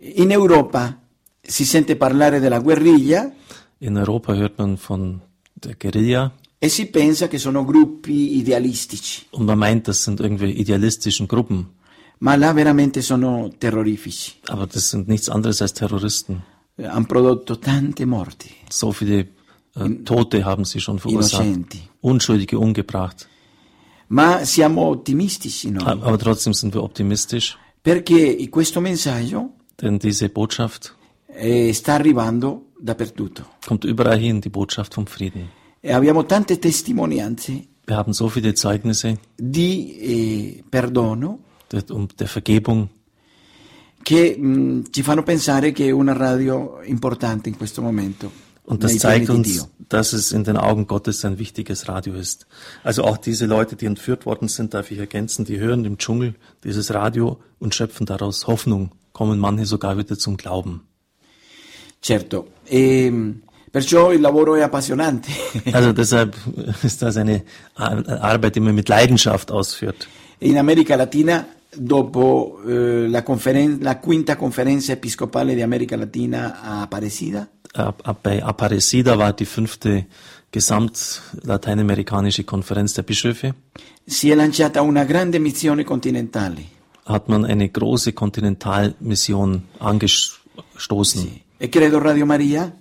In Europa si sente parlare della guerriglia In Europa hört man von der Guerilla e si pensa che sono gruppi idealistici, und man meint, das sind irgendwie idealistischen Gruppen. Ma là veramente sono terrorifici. Aber das sind nichts anderes als Terroristen. Eh, Hanno prodotto tante morti, So viele äh, Tote haben sie schon verursacht. innocenti. Unschuldige umgebracht. Ma siamo ottimistici noi, Aber trotzdem sind wir optimistisch, perché questo messaggio denn diese Botschaft eh, sta arrivando dappertutto. kommt überall hin, die Botschaft vom Frieden. E abbiamo tante testimonianze Wir haben so viele Zeugnisse di eh, perdono um der Vergebung, che mh, ci fanno pensare che è una radio importante in questo momento. Und das zeigt uns, dass es in den Augen Gottes ein wichtiges Radio ist. Also auch diese Leute, die entführt worden sind, darf ich ergänzen, die hören im Dschungel dieses Radio und schöpfen daraus Hoffnung, kommen manche sogar wieder zum Glauben. Certo, e, perciò il lavoro è appassionante. Also deshalb ist das eine Ar- Arbeit, die man mit Leidenschaft ausführt. in America Latina, dopo eh, la, conferen- la quinta conferenza episcopale di America Latina a Aparecida, bei Aparecida war die fünfte gesamtlateinamerikanische Konferenz der Bischöfe. Si è lanciata una grande missione continentale. Hat man eine große Kontinentalmission angestoßen. Sì. E credo Radio Maria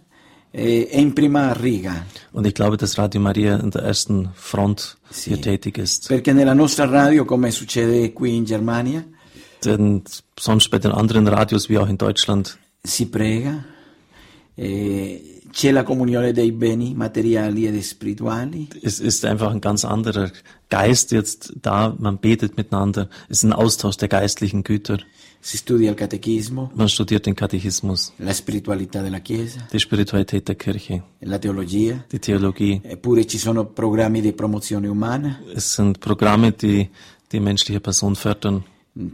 eh, in prima riga. Und ich glaube, dass Radio Maria in der ersten Front Sì. hier tätig ist. Perché nella nostra radio, come succede qui in Germania, Denn sonst bei den anderen Radios wie auch in Deutschland si prega, eh, c'è la comunione dei beni materiali ed spirituali, es ist einfach ein ganz anderer Geist jetzt da. Man betet miteinander. Es ist ein Austausch der geistlichen Güter. Si studia il catechismo, Man studiert den Katechismus, la spiritualità della Chiesa, die Spiritualität der Kirche, la teologia, die Theologie. eppure ci sono programmi di promozione umana Es sind Programme, die die menschliche Person fördern,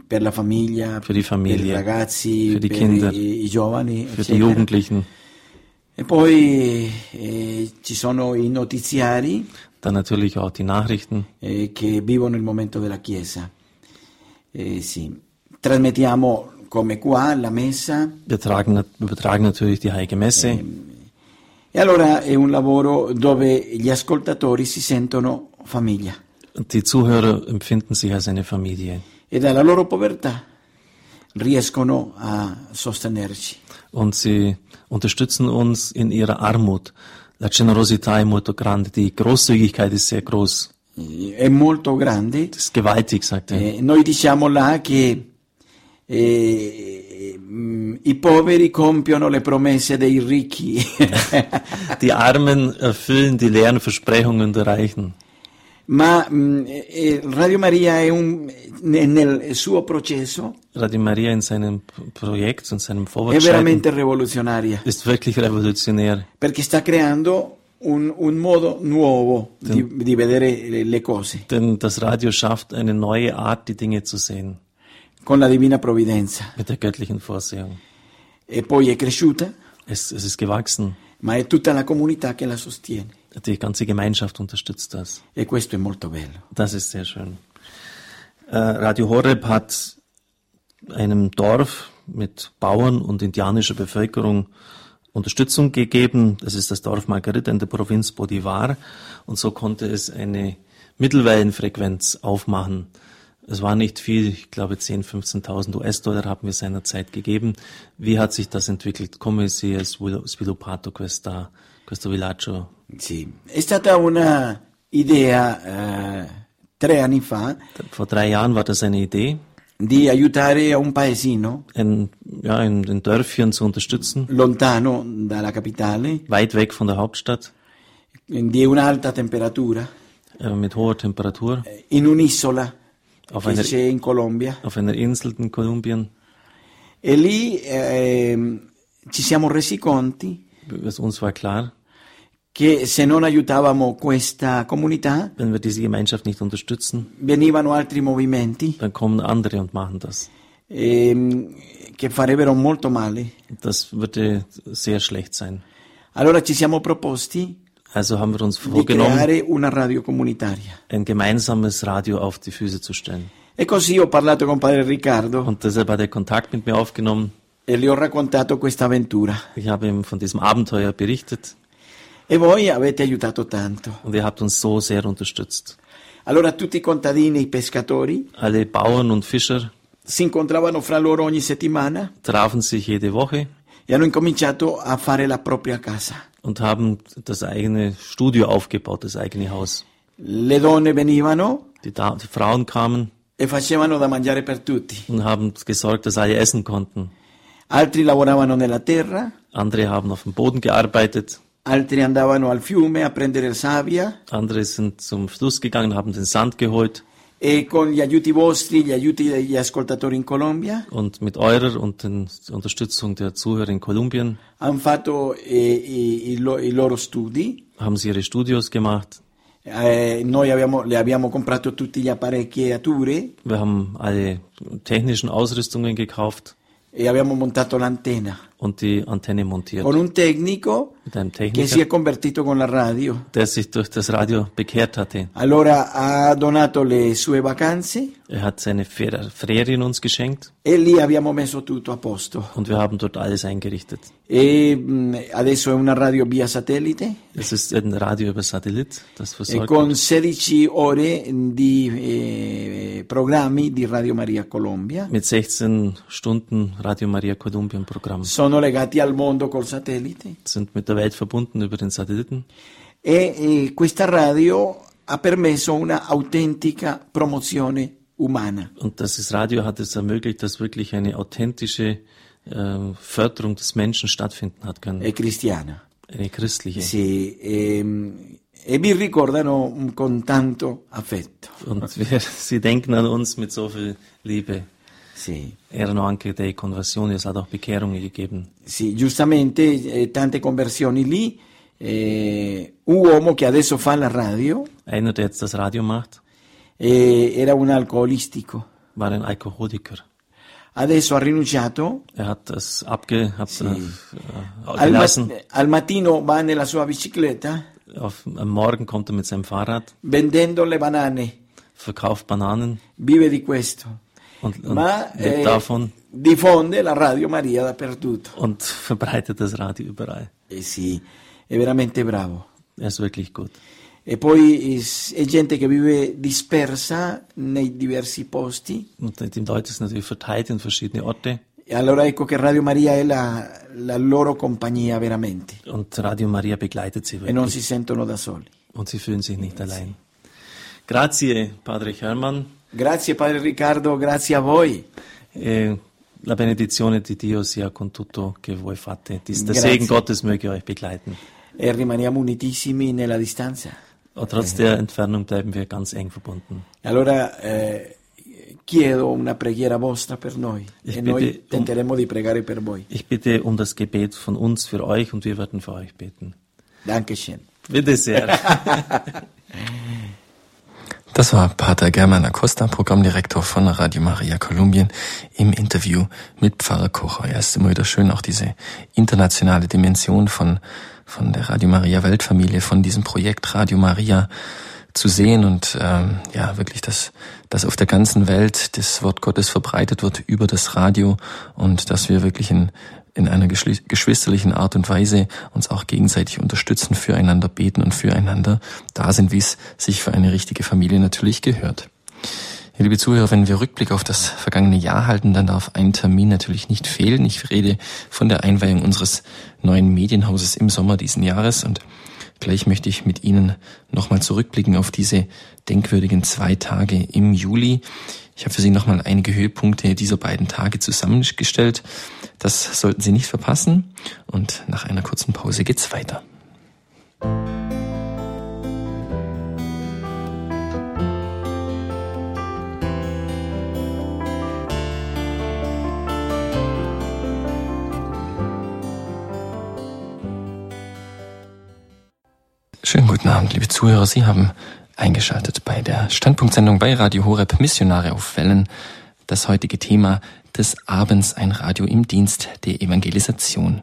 per la famiglia, Für die Familie, per i ragazzi, für die per Kinder, i, i giovani, für die eccetera. Jugendlichen. E poi eh, ci sono i notiziari Dann natürlich auch die Nachrichten. eh, che vivono il momento della Chiesa. Eh, sì. Trasmettiamo come qua la messa Wir tragen, übertragen natürlich die Heilige Messe. e allora è un lavoro dove gli ascoltatori si sentono famiglia Und die Zuhörer empfinden sich als eine Familie. e dalla loro povertà riescono a sostenerci. Und sie unterstützen uns in ihrer Armut. La generosità è molto grande. Die Großzügigkeit ist sehr groß. Eh, È molto grande. Das ist gewaltig, sagt er. Eh, noi diciamo là che eh, mm, i poveri compiono le promesse dei ricchi. Die Armen erfüllen die leeren Versprechungen der Reichen. Ma eh, Radio Maria è un, ne- nel suo processo Radio Maria in seinem Projekt und seinem è veramente rivoluzionaria ist wirklich revolutionär. perché sta creando un, un modo nuovo di, di vedere le- le cose Denn das Radio schafft eine neue Art, die Dinge zu sehen, con la divina provvidenza mit der göttlichen Vorsehung. e poi è cresciuta, Es, es ist gewachsen. ma è tutta la comunità che la sostiene Die ganze Gemeinschaft unterstützt das. e questo è molto bello. Das ist sehr schön. Äh, Radio Horeb hat einem Dorf mit Bauern und indianischer Bevölkerung Unterstützung gegeben. Das ist das Dorf Margarita in der Provinz Bodivar. Und so konnte es eine Mittelwellenfrequenz aufmachen. Es war nicht viel, ich glaube 10.000, 15.000 US-Dollar haben wir seinerzeit gegeben. Wie hat sich das entwickelt? Come si è sviluppato questa, questo villaggio? Sì. È stata una idea eh, tre anni fa Vor drei Jahren war das eine Idee. di aiutare un paesino in, ja, in den Dörfchen zu unterstützen, lontano dalla capitale, weit weg von der Hauptstadt, di un'alta temperatura, äh, mit hoher Temperatur, in un'isola auf einer, c'è in Colombia. auf einer Insel in Kolumbien. E lì ehm, ci siamo resi conti Es uns war klar, che se non aiutavamo questa comunità wenn wir diese Gemeinschaft nicht unterstützen, venivano altri movimenti dann kommen andere und machen das. ehm, che farebbero molto male. Das würde sehr schlecht sein. Allora ci siamo proposti Also haben wir uns vorgenommen, ein gemeinsames Radio auf die Füße zu stellen. E così ho parlato con padre Riccardo Und deshalb hat er Kontakt mit mir aufgenommen. e gli ho raccontato questa avventura. Ich habe ihm von diesem Abenteuer berichtet E voi avete aiutato tanto. und ihr habt uns so sehr unterstützt. Allora tutti i contadini, i pescatori, Alle Bauern und Fischer si incontravano fra loro ogni settimana trafen sich jede Woche e hanno incominciato a fare la propria casa. Und haben das eigene Studio aufgebaut, das eigene Haus. Le donne venivano Die, da die Frauen kamen e facevano da mangiare per tutti. und haben gesorgt, dass alle essen konnten. Altri lavoravano nella terra, Andere haben auf dem Boden gearbeitet. altri andavano al fiume a prendere sabbia Andere sind zum Fluss gegangen, haben den Sand geholt. E con gli aiuti vostri, gli aiuti degli ascoltatori in Colombia, Und mit eurer und den, Unterstützung der Zuhörer in Kolumbien hanno fatto eh, i, i lo- i loro studi. haben sie ihre Studios gemacht. Eh, noi abbiamo, le abbiamo comprato tutti gli apparecchiature Wir haben alle technischen Ausrüstungen gekauft e abbiamo montato l'antenna. Und die Antenne montiert. con un tecnico Mit einem che si è Techniker, convertito con la radio. der sich durch das Radio bekehrt hatte. Allora ha donato le sue vacanze Er hat seine Fer- Ferien uns geschenkt e lì abbiamo messo tutto a posto. und wir haben dort alles eingerichtet. E mh, adesso è una radio via satellite Es ist ein Radio über Satellit, das e versorgt con wird. 16 ore di eh, programmi di Radio Maria Colombia. mit 16 Stunden Radio Maria Kolumbien Programm. Sono legati al mondo col satellite Sind mit der Welt verbunden über den Satelliten. e eh, questa radio ha permesso una autentica promozione umana. Und dieses Radio hat es ermöglicht, dass wirklich eine authentische äh, Förderung des Menschen stattfinden hat können. e cristiana. Eine christliche. Sì, ehm, e vi ricordano con tanto affetto. Und wir, sie denken an uns mit so viel Liebe. Sì, Erano anche dei conversioni, es hat auch Bekehrungen gegeben. sì, giustamente eh, tante conversioni lì. eh, un uomo che adesso fa la radio Einer, der jetzt das Radio macht, eh, era un alcolistico. war ein Alkoholiker. Adesso ha rinunciato. Er hat das abge, hat, Sì. äh, Al, ma- gelassen. al mattino va nella sua bicicletta Auf, am Morgen kommt er mit seinem Fahrrad, vendendo le banane. verkauft Bananen Vive di questo. Und, und Ma lebt eh, davon diffonde la radio Maria dappertutto. und verbreitet das Radio überall. Eh sì, è veramente bravo. Er ist wirklich gut. E poi è gente che vive dispersa nei diversi posti. Und die Leute sind natürlich verteilt in verschiedene Orte. E allora ecco che Radio Maria è la, la loro compagnia veramente. Und Radio Maria begleitet sie E non wirklich. si sentono da soli. Und sie fühlen sich nicht allein. Grazie, Padre Hermann. Grazie Padre Riccardo, grazie a voi. E la benedizione di Dio sia con tutto che voi fate. Dies- Der Grazie. Segen Gottes möge euch begleiten. E rimaniamo unitissimi nella distanza. Und trotz der Entfernung bleiben wir ganz eng verbunden. Allora eh, chiedo una preghiera vostra per noi. Ich e bitte noi um- tenteremo di pregare per voi. Ich bitte um das Gebet von uns für euch und wir werden für euch beten. Dankeschön. Bitte sehr. Das war Pater German Acosta, Programmdirektor von Radio Maria Kolumbien, im Interview mit Pfarrer Kocher. Ja, es ist immer wieder schön, auch diese internationale Dimension von, von der Radio Maria Weltfamilie, von diesem Projekt Radio Maria zu sehen und ähm, ja, wirklich, dass, dass auf der ganzen Welt das Wort Gottes verbreitet wird über das Radio und dass wir wirklich in, in einer geschwisterlichen Art und Weise uns auch gegenseitig unterstützen, füreinander beten und füreinander da sind, wie es sich für eine richtige Familie natürlich gehört. Liebe Zuhörer, wenn wir Rückblick auf das vergangene Jahr halten, dann darf ein Termin natürlich nicht fehlen. Ich rede von der Einweihung unseres neuen Medienhauses im Sommer diesen Jahres und gleich möchte ich mit Ihnen nochmal zurückblicken auf diese denkwürdigen zwei Tage im Juli. Ich habe für Sie nochmal einige Höhepunkte dieser beiden Tage zusammengestellt. Das sollten Sie nicht verpassen. Und nach einer kurzen Pause geht's weiter. Schönen guten Abend, liebe Zuhörer. Sie haben eingeschaltet bei der Standpunktsendung bei Radio Horeb Missionare auf Wellen. Das heutige Thema des Abends ein Radio im Dienst der Evangelisation.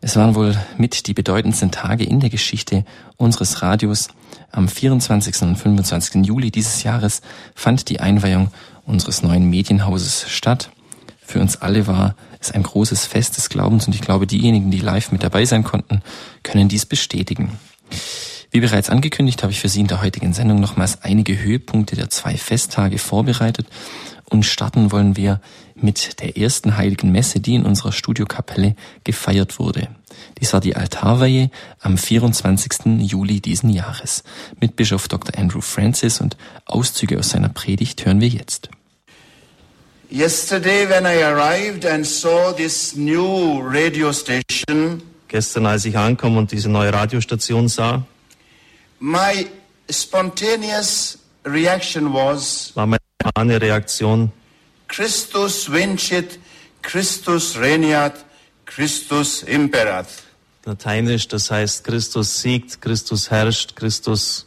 Es waren wohl mit die bedeutendsten Tage in der Geschichte unseres Radios. Am 24. und 25. Juli dieses Jahres fand die Einweihung unseres neuen Medienhauses statt. Für uns alle war es ein großes Fest des Glaubens und ich glaube, diejenigen, die live mit dabei sein konnten, können dies bestätigen. Wie bereits angekündigt, habe ich für Sie in der heutigen Sendung nochmals einige Höhepunkte der zwei Festtage vorbereitet und starten wollen wir mit der ersten heiligen Messe, die in unserer Studiokapelle gefeiert wurde. Dies war die Altarweihe am 24. Juli diesen Jahres. Mit Bischof Dr. Andrew Francis und Auszüge aus seiner Predigt hören wir jetzt. Yesterday, when I arrived and saw this new radio station, Gestern, als ich ankam und diese neue Radiostation sah, my spontaneous reaction was war meine Reaktion, Christus vincit, Christus regnat, Christus imperat. lateinisch, das heißt Christus siegt, Christus herrscht, Christus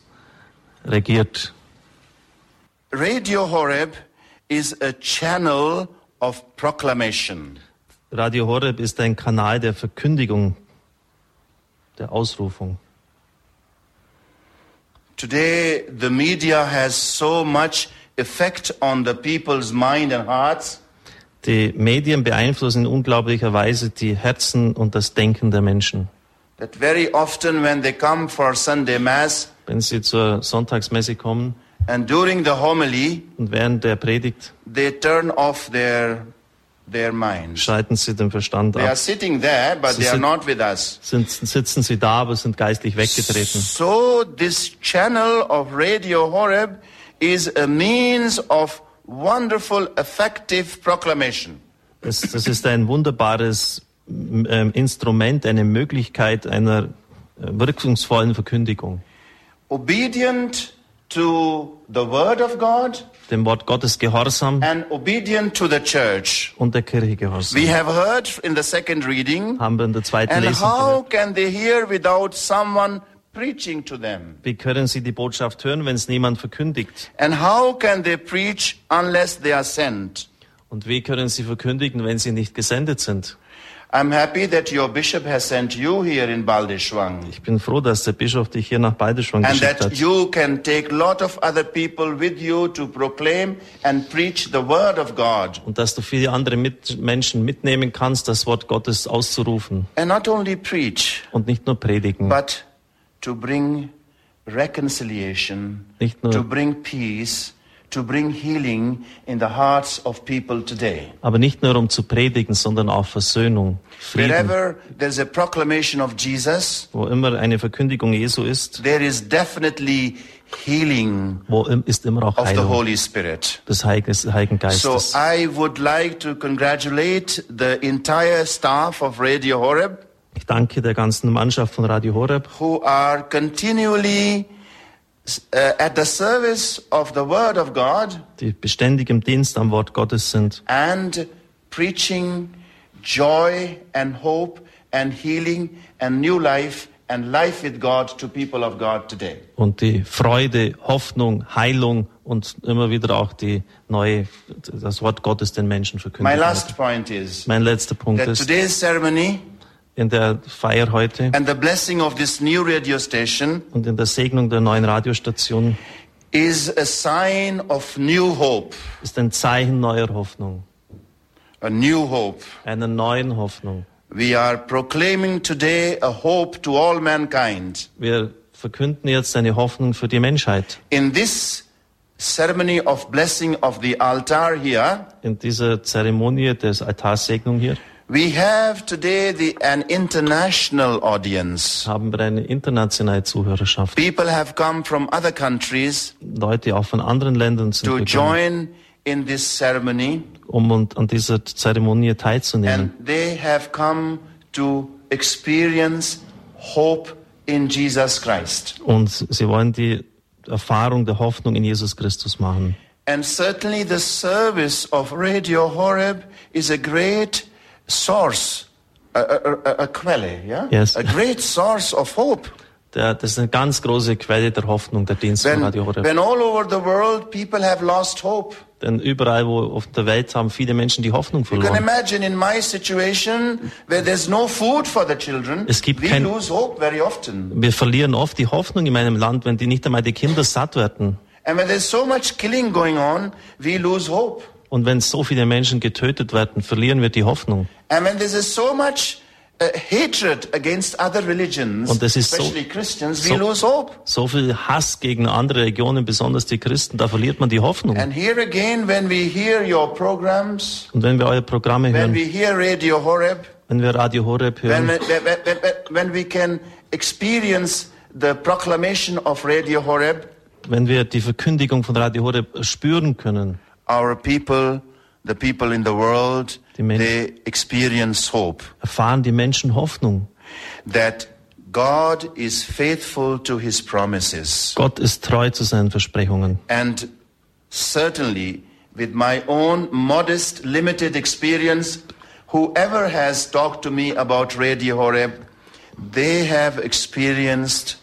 regiert. Radio Horeb is a channel of proclamation. Radio Horeb ist ein Kanal der Verkündigung, der Ausrufung. Today, the media has so much effect on the people's mind and hearts Die Medien beeinflussen in unglaublicher Weise die Herzen und das Denken der Menschen. that very often when they come for Sunday Mass Wenn sie zur Sonntagsmesse kommen and during the homily, und während der Predigt they turn off their. Schalten sie den Verstand They are ab. sitting there, but Sie they are sind- not with us. Sind, sitzen sie da, aber sind geistlich weggetreten. So this channel of Radio Horeb is a means of wonderful, effective proclamation. Das, das ist ein wunderbares ähm, Instrument, eine Möglichkeit einer äh, wirkungsvollen Verkündigung. Obedient to the Word of God Dem Wort Gottes Gehorsam and obedient to the church. und der Kirche Gehorsam. We have heard in the second reading. Haben wir in der zweiten And Lesung how gehört. can they hear without someone preaching to them? Wie können sie die Botschaft hören, wenn es niemand verkündigt? And how can they preach unless they are sent? Und wie können sie verkündigen, wenn sie nicht gesendet sind? I'm happy that your bishop has sent you here in Baldeshwang. Ich bin froh, dass der Bischof dich hier nach Balderschwang And geschickt that hat. you can take lot of other people with you to proclaim and preach the word of God. Und dass du viele andere mit Menschen mitnehmen kannst, das Wort Gottes auszurufen. And not only preach, Und nicht nur predigen, but to bring reconciliation, nicht nur to bring peace, to bring healing in the hearts of people today. Aber nicht nur um zu predigen, sondern auch Versöhnung, Frieden. Wherever there's a proclamation of Jesus, Wo immer eine Verkündigung Jesu ist, there is definitely healing wo ist immer auch of the Heilung Holy Spirit. des Heiligen Heiligen So Geistes. I would like to congratulate the entire staff of Radio Horeb Ich danke der ganzen Mannschaft von Radio Horeb, who are continually at the service of the Word of God die beständig im Dienst am Wort Gottes sind and preaching joy and hope and healing and new life and life with God to people of God today. und die Freude, Hoffnung, Heilung und immer wieder auch die neue, das Wort Gottes den Menschen My verkündigen. last point is Mein letzter Punkt that ist, today's ceremony in der Feier heute and the blessing of this new radio station und in der Segnung der neuen Radiostation is a sign of new hope, ist ein Zeichen neuer Hoffnung, a new hope. einer neuen Hoffnung. We are proclaiming today a hope to all mankind. Wir verkünden jetzt eine Hoffnung für die Menschheit. In this ceremony of blessing of the altar here, In dieser Zeremonie des Altarsegnung hier we have today the, an international audience. haben wir eine internationale Zuhörerschaft. People have come from other countries Leute auch von anderen Ländern sind to gekommen, join in this ceremony, um an dieser Zeremonie teilzunehmen. and they have come to experience hope in Jesus Christ. Und sie wollen die Erfahrung der Hoffnung in Jesus Christus machen. And certainly the service of Radio Horeb is a great source, a, a, a, a quelle, yeah? Yes. A great source of hope. Der, das ist eine ganz große Quelle der Hoffnung, der Dienst von When, Radio Horeb. when all over the world people have lost hope. Denn überall wo auf der Welt haben viele Menschen die Hoffnung You can verloren. imagine in my situation where there's no food for the children, Es gibt we kein- lose hope very often. Wir verlieren oft die Hoffnung in meinem Land, wenn die nicht einmal die Kinder satt werden. And when there's so much killing going on, we lose hope. Und wenn so viele Menschen getötet werden, verlieren wir die Hoffnung. And when there's so much uh, hatred against other religions, Und es ist so- so- lose hope. So viel Hass gegen andere Religionen, besonders die Christen, da verliert man die Hoffnung. And here again, when we hear your programs, Und wenn wir eure Programme hören, wenn wir Radio Horeb hören, when we can experience the proclamation of Radio Horeb, wenn wir die Verkündigung von Radio Horeb spüren können, our people, the people in the world, they experience hope erfahren die Menschen Hoffnung. that God is faithful to his promises. Gott ist treu zu seinen Versprechungen. And certainly, with my own modest, limited experience, whoever has talked to me about Radio Horeb, they have experienced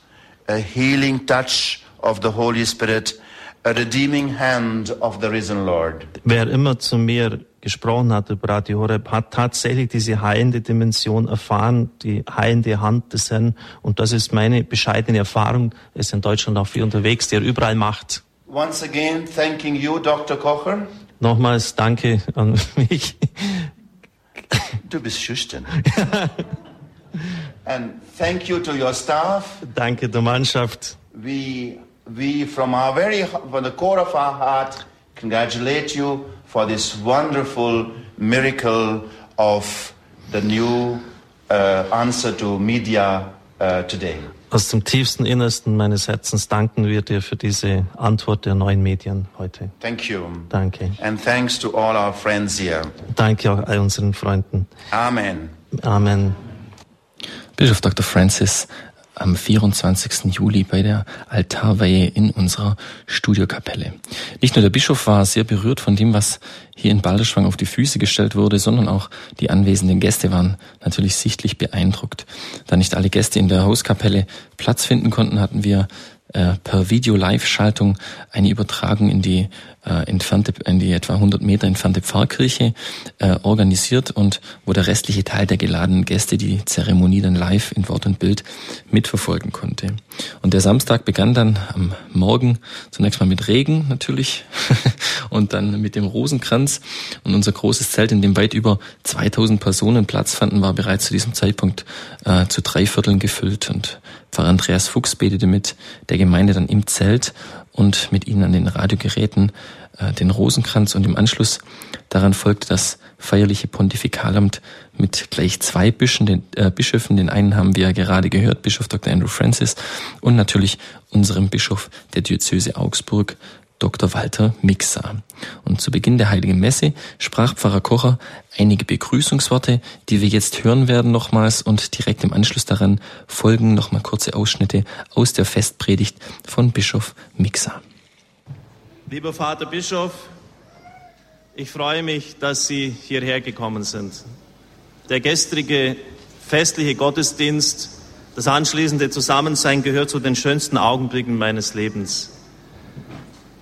a healing touch of the Holy Spirit, a redeeming hand of the risen Lord. Wer immer zu mir gesprochen hat über Radio Horeb, hat tatsächlich diese heilende Dimension erfahren, die heilende Hand des Herrn. Und das ist meine bescheidene Erfahrung. Er ist in Deutschland auch viel unterwegs, der überall macht. Once again, thanking you, Dr. Kocher. Nochmals danke an mich. Du bist schüchtern. and thank you to your staff. Danke der Mannschaft. We, we from our very, from the core of our heart, congratulate you for this wonderful miracle of the new uh, answer to media uh, today. Aus dem tiefsten Innersten meines Herzens danken wir dir für diese Antwort der neuen Medien heute. Thank you. Danke. And thanks to all our friends here. Danke auch all unseren Freunden. Amen. Amen. Bischof Dr. Francis am 24. Juli bei der Altarweihe in unserer Studiokapelle. Nicht nur der Bischof war sehr berührt von dem, was hier in Balderschwang auf die Füße gestellt wurde, sondern auch die anwesenden Gäste waren natürlich sichtlich beeindruckt. Da nicht alle Gäste in der Hauskapelle Platz finden konnten, hatten wir äh, per Video-Live-Schaltung eine Übertragung in die äh, entfernte, in die etwa 100 Meter entfernte Pfarrkirche äh, organisiert und wo der restliche Teil der geladenen Gäste die Zeremonie dann live in Wort und Bild mitverfolgen konnte. Und der Samstag begann dann am Morgen zunächst mal mit Regen natürlich und dann mit dem Rosenkranz und unser großes Zelt, in dem weit über 2000 Personen Platz fanden, war bereits zu diesem Zeitpunkt äh, zu drei Vierteln gefüllt und Pfarrer Andreas Fuchs betete mit der Gemeinde dann im Zelt und mit ihnen an den Radiogeräten den Rosenkranz und im Anschluss daran folgte das feierliche Pontifikalamt mit gleich zwei Bischen, den, äh, Bischöfen. Den einen haben wir gerade gehört, Bischof Dr. Andrew Francis und natürlich unserem Bischof der Diözese Augsburg, Dr. Walter Mixer. Und zu Beginn der Heiligen Messe sprach Pfarrer Kocher einige Begrüßungsworte, die wir jetzt hören werden nochmals und direkt im Anschluss daran folgen nochmal kurze Ausschnitte aus der Festpredigt von Bischof Mixer. Lieber Vater Bischof, ich freue mich, dass Sie hierher gekommen sind. Der gestrige festliche Gottesdienst, das anschließende Zusammensein gehört zu den schönsten Augenblicken meines Lebens.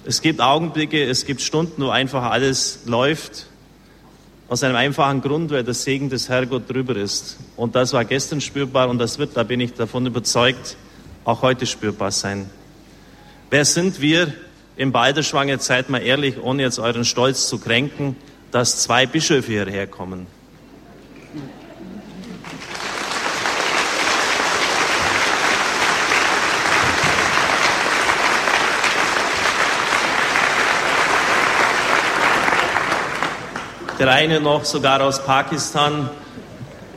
Es gibt Augenblicke, es gibt Stunden, wo einfach alles läuft. Aus einem einfachen Grund, weil der Segen des Herrgott drüber ist. Und das war gestern spürbar und das wird, da bin ich davon überzeugt, auch heute spürbar sein. Wer sind wir im Balderschwang, jetzt seid mal ehrlich, ohne jetzt euren Stolz zu kränken, dass zwei Bischöfe hierher kommen? der eine noch sogar aus Pakistan.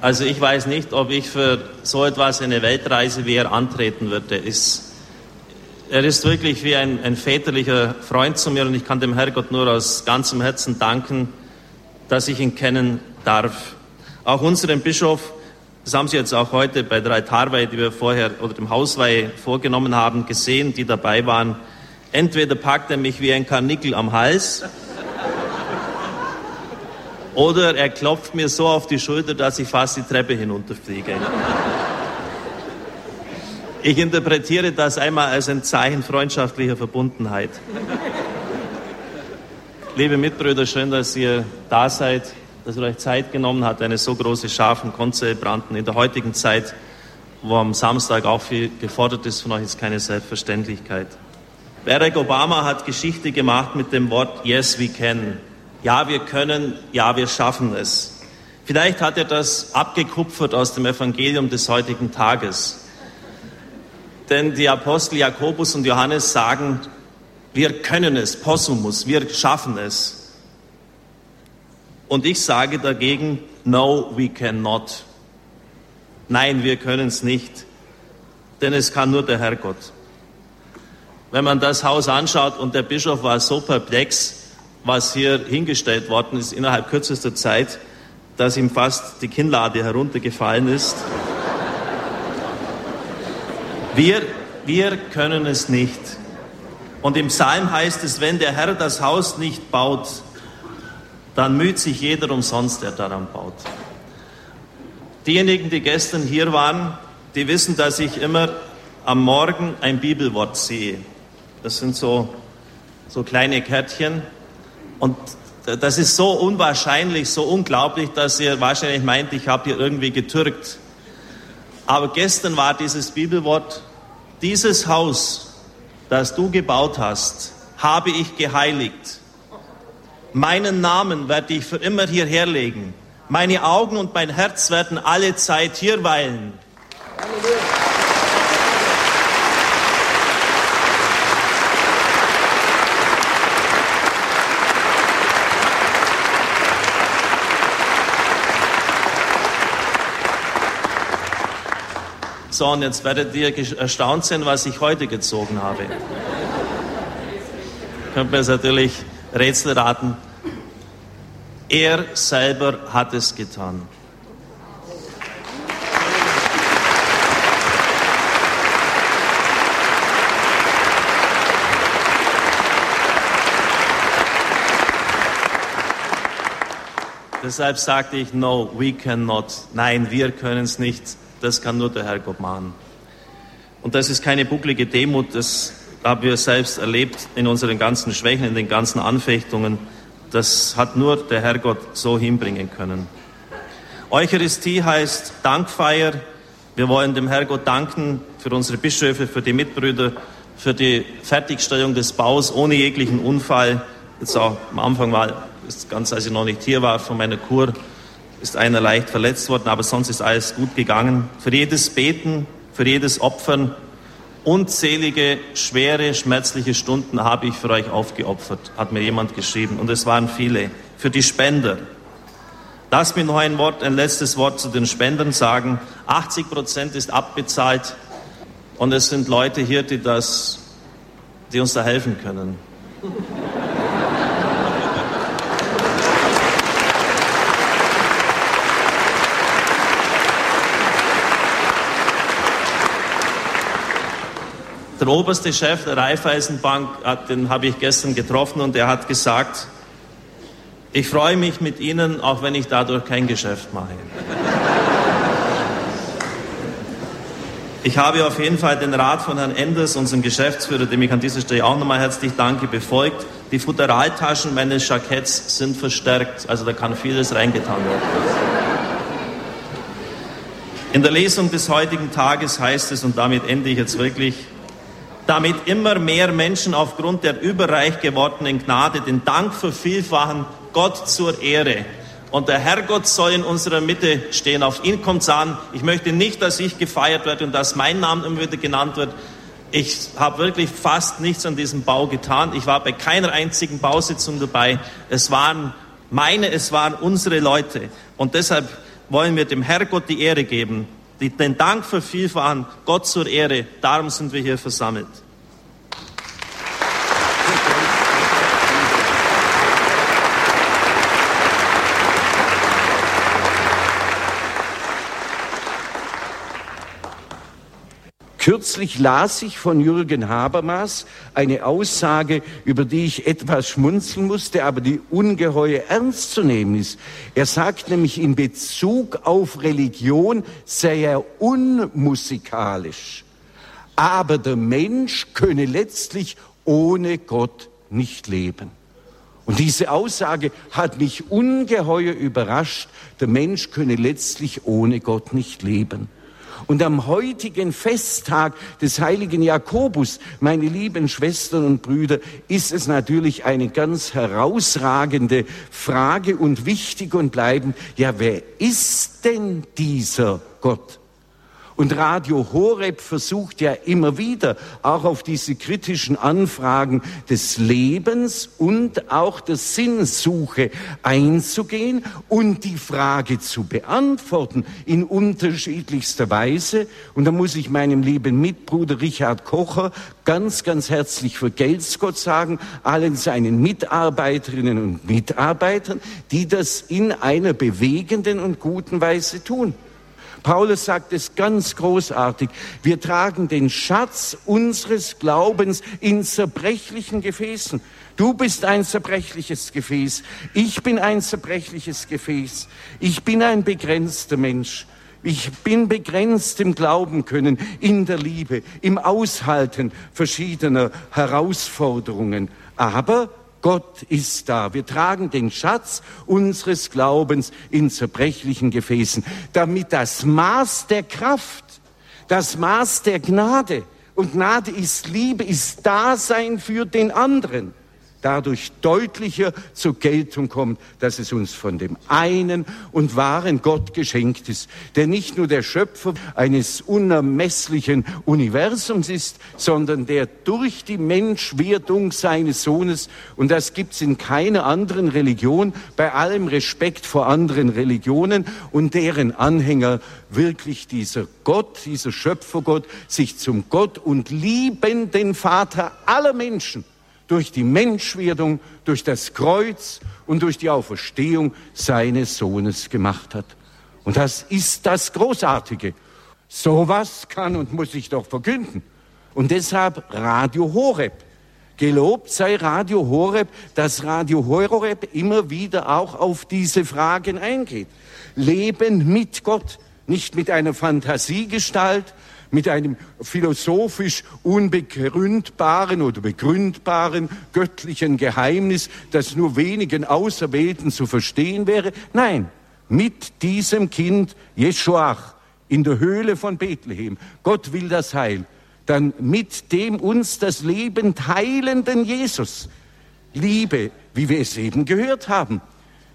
Also ich weiß nicht, ob ich für so etwas eine Weltreise wie er antreten würde. Er ist, er ist wirklich wie ein, ein väterlicher Freund zu mir und ich kann dem Herrgott nur aus ganzem Herzen danken, dass ich ihn kennen darf. Auch unseren Bischof, das haben Sie jetzt auch heute bei der Altarweihe, die wir vorher oder dem Hausweihe vorgenommen haben, gesehen, die dabei waren. Entweder packt er mich wie ein Karnickel am Hals oder er klopft mir so auf die Schulter, dass ich fast die Treppe hinunterfliege. Ich interpretiere das einmal als ein Zeichen freundschaftlicher Verbundenheit. Liebe Mitbrüder, schön, dass ihr da seid, dass ihr euch Zeit genommen habt, eine so große Schar von Konzelebranten in der heutigen Zeit, wo am Samstag auch viel gefordert ist von euch, ist keine Selbstverständlichkeit. Barack Obama hat Geschichte gemacht mit dem Wort Yes, we can. Ja, wir können, ja, wir schaffen es. Vielleicht hat er das abgekupfert aus dem Evangelium des heutigen Tages. Denn die Apostel Jakobus und Johannes sagen, wir können es, possumus, wir schaffen es. Und ich sage dagegen, no, we cannot. Nein, wir können es nicht, denn es kann nur der Herrgott. Wenn man das Haus anschaut und der Bischof war so perplex, was hier hingestellt worden ist innerhalb kürzester Zeit, dass ihm fast die Kinnlade heruntergefallen ist. Wir, wir können es nicht. Und im Psalm heißt es, wenn der Herr das Haus nicht baut, dann müht sich jeder umsonst, der daran baut. Diejenigen, die gestern hier waren, die wissen, dass ich immer am Morgen ein Bibelwort sehe. Das sind so, so kleine Kärtchen, und das ist so unwahrscheinlich, so unglaublich, dass ihr wahrscheinlich meint, ich habe hier irgendwie getürkt. Aber gestern war dieses Bibelwort, dieses Haus, das du gebaut hast, habe ich geheiligt. Meinen Namen werde ich für immer hierher legen. Meine Augen und mein Herz werden alle Zeit hier weilen. Halleluja. So, und jetzt werdet ihr erstaunt sein, was ich heute gezogen habe. Könnt mir jetzt natürlich Rätsel raten. Er selber hat es getan. Deshalb sagte ich, no, we cannot. Nein, wir können es nicht. Das kann nur der Herrgott machen. Und das ist keine bucklige Demut, das haben wir selbst erlebt in unseren ganzen Schwächen, in den ganzen Anfechtungen. Das hat nur der Herrgott so hinbringen können. Eucharistie heißt Dankfeier. Wir wollen dem Herrgott danken für unsere Bischöfe, für die Mitbrüder, für die Fertigstellung des Baus ohne jeglichen Unfall. Jetzt auch am Anfang war, ganz als ich noch nicht hier war, von meiner Kur, ist einer leicht verletzt worden, aber sonst ist alles gut gegangen. Für jedes Beten, für jedes Opfern, unzählige, schwere, schmerzliche Stunden habe ich für euch aufgeopfert, hat mir jemand geschrieben. Und es waren viele. Für die Spender. Lass mir noch ein Wort, ein letztes Wort zu den Spendern sagen. 80 Prozent ist abbezahlt. Und es sind Leute hier, die das, die uns da helfen können. Der oberste Chef der Raiffeisenbank, den habe ich gestern getroffen und er hat gesagt, ich freue mich mit Ihnen, auch wenn ich dadurch kein Geschäft mache. Ich habe auf jeden Fall den Rat von Herrn Enders, unserem Geschäftsführer, dem ich an dieser Stelle auch nochmal herzlich danke, befolgt. Die Futteraltaschen meines Jacketts sind verstärkt, also da kann vieles reingetan werden. In der Lesung des heutigen Tages heißt es, und damit ende ich jetzt wirklich, damit immer mehr Menschen aufgrund der überreich gewordenen Gnade den Dank vervielfachen, Gott zur Ehre. Und der Herrgott soll in unserer Mitte stehen. Auf ihn kommt es an. Ich möchte nicht, dass ich gefeiert werde und dass mein Name immer wieder genannt wird. Ich habe wirklich fast nichts an diesem Bau getan. Ich war bei keiner einzigen Bausitzung dabei. Es waren meine, es waren unsere Leute. Und deshalb wollen wir dem Herrgott die Ehre geben den Dank vervielfachen, Gott zur Ehre. Darum sind wir hier versammelt. Kürzlich las ich von Jürgen Habermas eine Aussage, über die ich etwas schmunzeln musste, aber die ungeheuer ernst zu nehmen ist. Er sagt nämlich in Bezug auf Religion sei er unmusikalisch. Aber der Mensch könne letztlich ohne Gott nicht leben. Und diese Aussage hat mich ungeheuer überrascht. Der Mensch könne letztlich ohne Gott nicht leben. Und am heutigen Festtag des heiligen Jakobus, meine lieben Schwestern und Brüder, ist es natürlich eine ganz herausragende Frage und wichtig und bleibend, ja, wer ist denn dieser Gott? Und Radio Horeb versucht ja immer wieder auch auf diese kritischen Anfragen des Lebens und auch der Sinnsuche einzugehen und die Frage zu beantworten in unterschiedlichster Weise. Und da muss ich meinem lieben Mitbruder Richard Kocher ganz, ganz herzlich vergelt's Gott sagen, allen seinen Mitarbeiterinnen und Mitarbeitern, die das in einer bewegenden und guten Weise tun. Paulus sagt es ganz großartig. Wir tragen den Schatz unseres Glaubens in zerbrechlichen Gefäßen. Du bist ein zerbrechliches Gefäß. Ich bin ein zerbrechliches Gefäß. Ich bin ein begrenzter Mensch. Ich bin begrenzt im Glauben können, in der Liebe, im Aushalten verschiedener Herausforderungen. Aber Gott ist da. Wir tragen den Schatz unseres Glaubens in zerbrechlichen Gefäßen, damit das Maß der Kraft, das Maß der Gnade, und Gnade ist Liebe, ist Dasein für den anderen dadurch deutlicher zur Geltung kommt, dass es uns von dem einen und wahren Gott geschenkt ist, der nicht nur der Schöpfer eines unermesslichen Universums ist, sondern der durch die Menschwerdung seines Sohnes, und das gibt's in keiner anderen Religion, bei allem Respekt vor anderen Religionen und deren Anhänger wirklich dieser Gott, dieser Schöpfergott, sich zum Gott und liebenden Vater aller Menschen durch die Menschwerdung, durch das Kreuz und durch die Auferstehung seines Sohnes gemacht hat. Und das ist das Großartige. Sowas kann und muss ich doch verkünden. Und deshalb Radio Horeb. Gelobt sei Radio Horeb, dass Radio Horeb immer wieder auch auf diese Fragen eingeht. Leben mit Gott, nicht mit einer Fantasiegestalt, mit einem philosophisch unbegründbaren oder begründbaren göttlichen Geheimnis, das nur wenigen Auserwählten zu verstehen wäre. Nein, mit diesem Kind Jeschuach in der Höhle von Bethlehem. Gott will das Heil. Dann mit dem uns das Leben teilenden Jesus. Liebe, wie wir es eben gehört haben.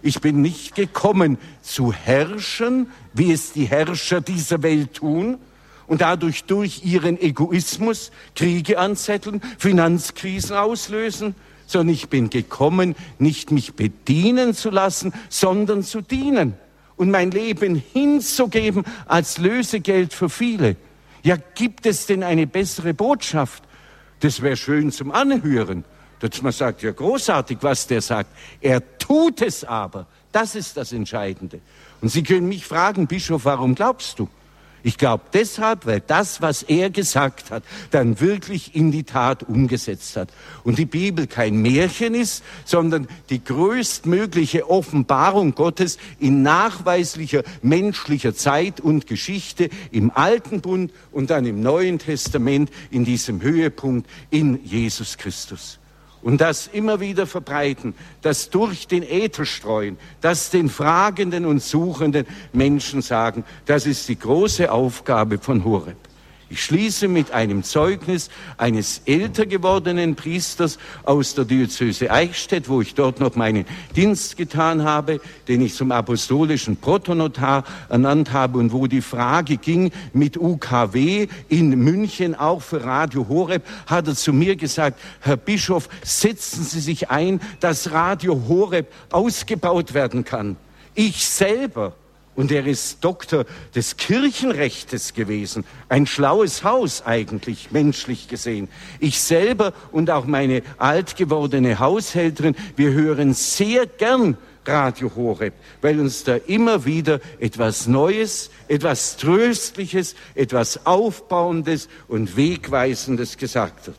Ich bin nicht gekommen zu herrschen, wie es die Herrscher dieser Welt tun, und dadurch durch ihren Egoismus Kriege anzetteln, Finanzkrisen auslösen, sondern ich bin gekommen, nicht mich bedienen zu lassen, sondern zu dienen und mein Leben hinzugeben als Lösegeld für viele. Ja, gibt es denn eine bessere Botschaft? Das wäre schön zum Anhören, dass man sagt, ja großartig, was der sagt. Er tut es aber. Das ist das Entscheidende. Und Sie können mich fragen, Bischof, warum glaubst du? Ich glaube deshalb, weil das, was er gesagt hat, dann wirklich in die Tat umgesetzt hat. Und die Bibel kein Märchen ist, sondern die größtmögliche Offenbarung Gottes in nachweislicher menschlicher Zeit und Geschichte im Alten Bund und dann im Neuen Testament in diesem Höhepunkt in Jesus Christus und das immer wieder verbreiten, das durch den Äther streuen, das den fragenden und suchenden Menschen sagen, das ist die große Aufgabe von Horeb. Ich schließe mit einem Zeugnis eines älter gewordenen Priesters aus der Diözese Eichstätt, wo ich dort noch meinen Dienst getan habe, den ich zum apostolischen Protonotar ernannt habe und wo die Frage ging mit UKW in München, auch für Radio Horeb, hat er zu mir gesagt, Herr Bischof, setzen Sie sich ein, dass Radio Horeb ausgebaut werden kann. Ich selber und er ist Doktor des Kirchenrechtes gewesen. Ein schlaues Haus eigentlich, menschlich gesehen. Ich selber und auch meine alt gewordene Haushälterin, wir hören sehr gern Radio Horeb, weil uns da immer wieder etwas Neues, etwas Tröstliches, etwas Aufbauendes und Wegweisendes gesagt wird.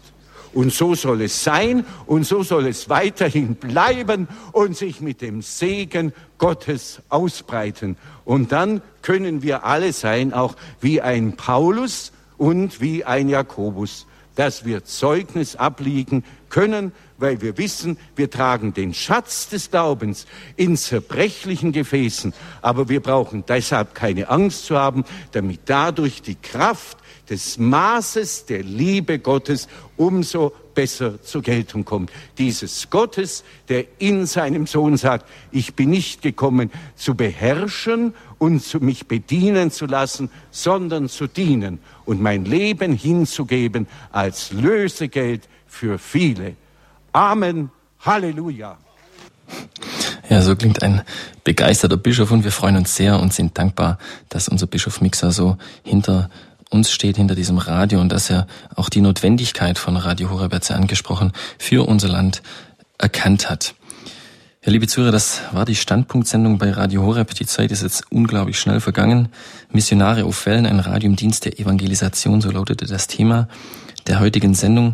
Und so soll es sein und so soll es weiterhin bleiben und sich mit dem Segen Gottes ausbreiten. Und dann können wir alle sein, auch wie ein Paulus und wie ein Jakobus, dass wir Zeugnis abliegen können, weil wir wissen, wir tragen den Schatz des Glaubens in zerbrechlichen Gefäßen. Aber wir brauchen deshalb keine Angst zu haben, damit dadurch die Kraft des Maßes der Liebe Gottes umso besser zur Geltung kommt. Dieses Gottes, der in seinem Sohn sagt, ich bin nicht gekommen zu beherrschen und zu mich bedienen zu lassen, sondern zu dienen und mein Leben hinzugeben als Lösegeld für viele. Amen. Halleluja. Ja, so klingt ein begeisterter Bischof und wir freuen uns sehr und sind dankbar, dass unser Bischof Mixer so hinter uns steht hinter diesem Radio und dass er auch die Notwendigkeit von Radio Horeb, hat angesprochen, für unser Land erkannt hat. Ja, liebe Zuhörer, das war die Standpunktsendung bei Radio Horeb. Die Zeit ist jetzt unglaublich schnell vergangen. Missionare auf Wellen, ein Radio im Dienst der Evangelisation, so lautete das Thema der heutigen Sendung.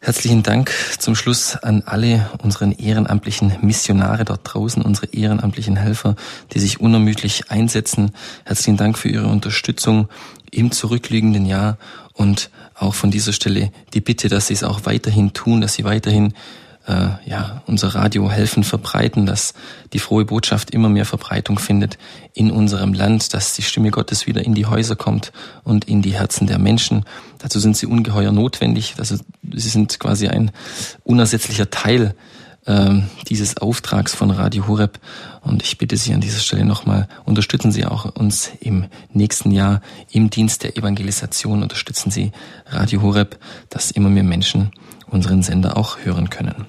Herzlichen Dank zum Schluss an alle unseren ehrenamtlichen Missionare dort draußen, unsere ehrenamtlichen Helfer, die sich unermüdlich einsetzen. Herzlichen Dank für Ihre Unterstützung im zurückliegenden Jahr und auch von dieser Stelle die Bitte, dass Sie es auch weiterhin tun, dass Sie weiterhin äh, ja, unser Radio helfen verbreiten, dass die frohe Botschaft immer mehr Verbreitung findet in unserem Land, dass die Stimme Gottes wieder in die Häuser kommt und in die Herzen der Menschen. Dazu sind sie ungeheuer notwendig. Also sie sind quasi ein unersetzlicher Teil dieses Auftrags von Radio Horeb. Und ich bitte Sie an dieser Stelle nochmal, unterstützen Sie auch uns im nächsten Jahr im Dienst der Evangelisation, unterstützen Sie Radio Horeb, dass immer mehr Menschen unseren Sender auch hören können.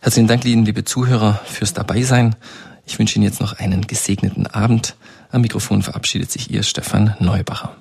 Herzlichen Dank, liebe Zuhörer, fürs Dabeisein. Ich wünsche Ihnen jetzt noch einen gesegneten Abend. Am Mikrofon verabschiedet sich Ihr Stefan Neubacher.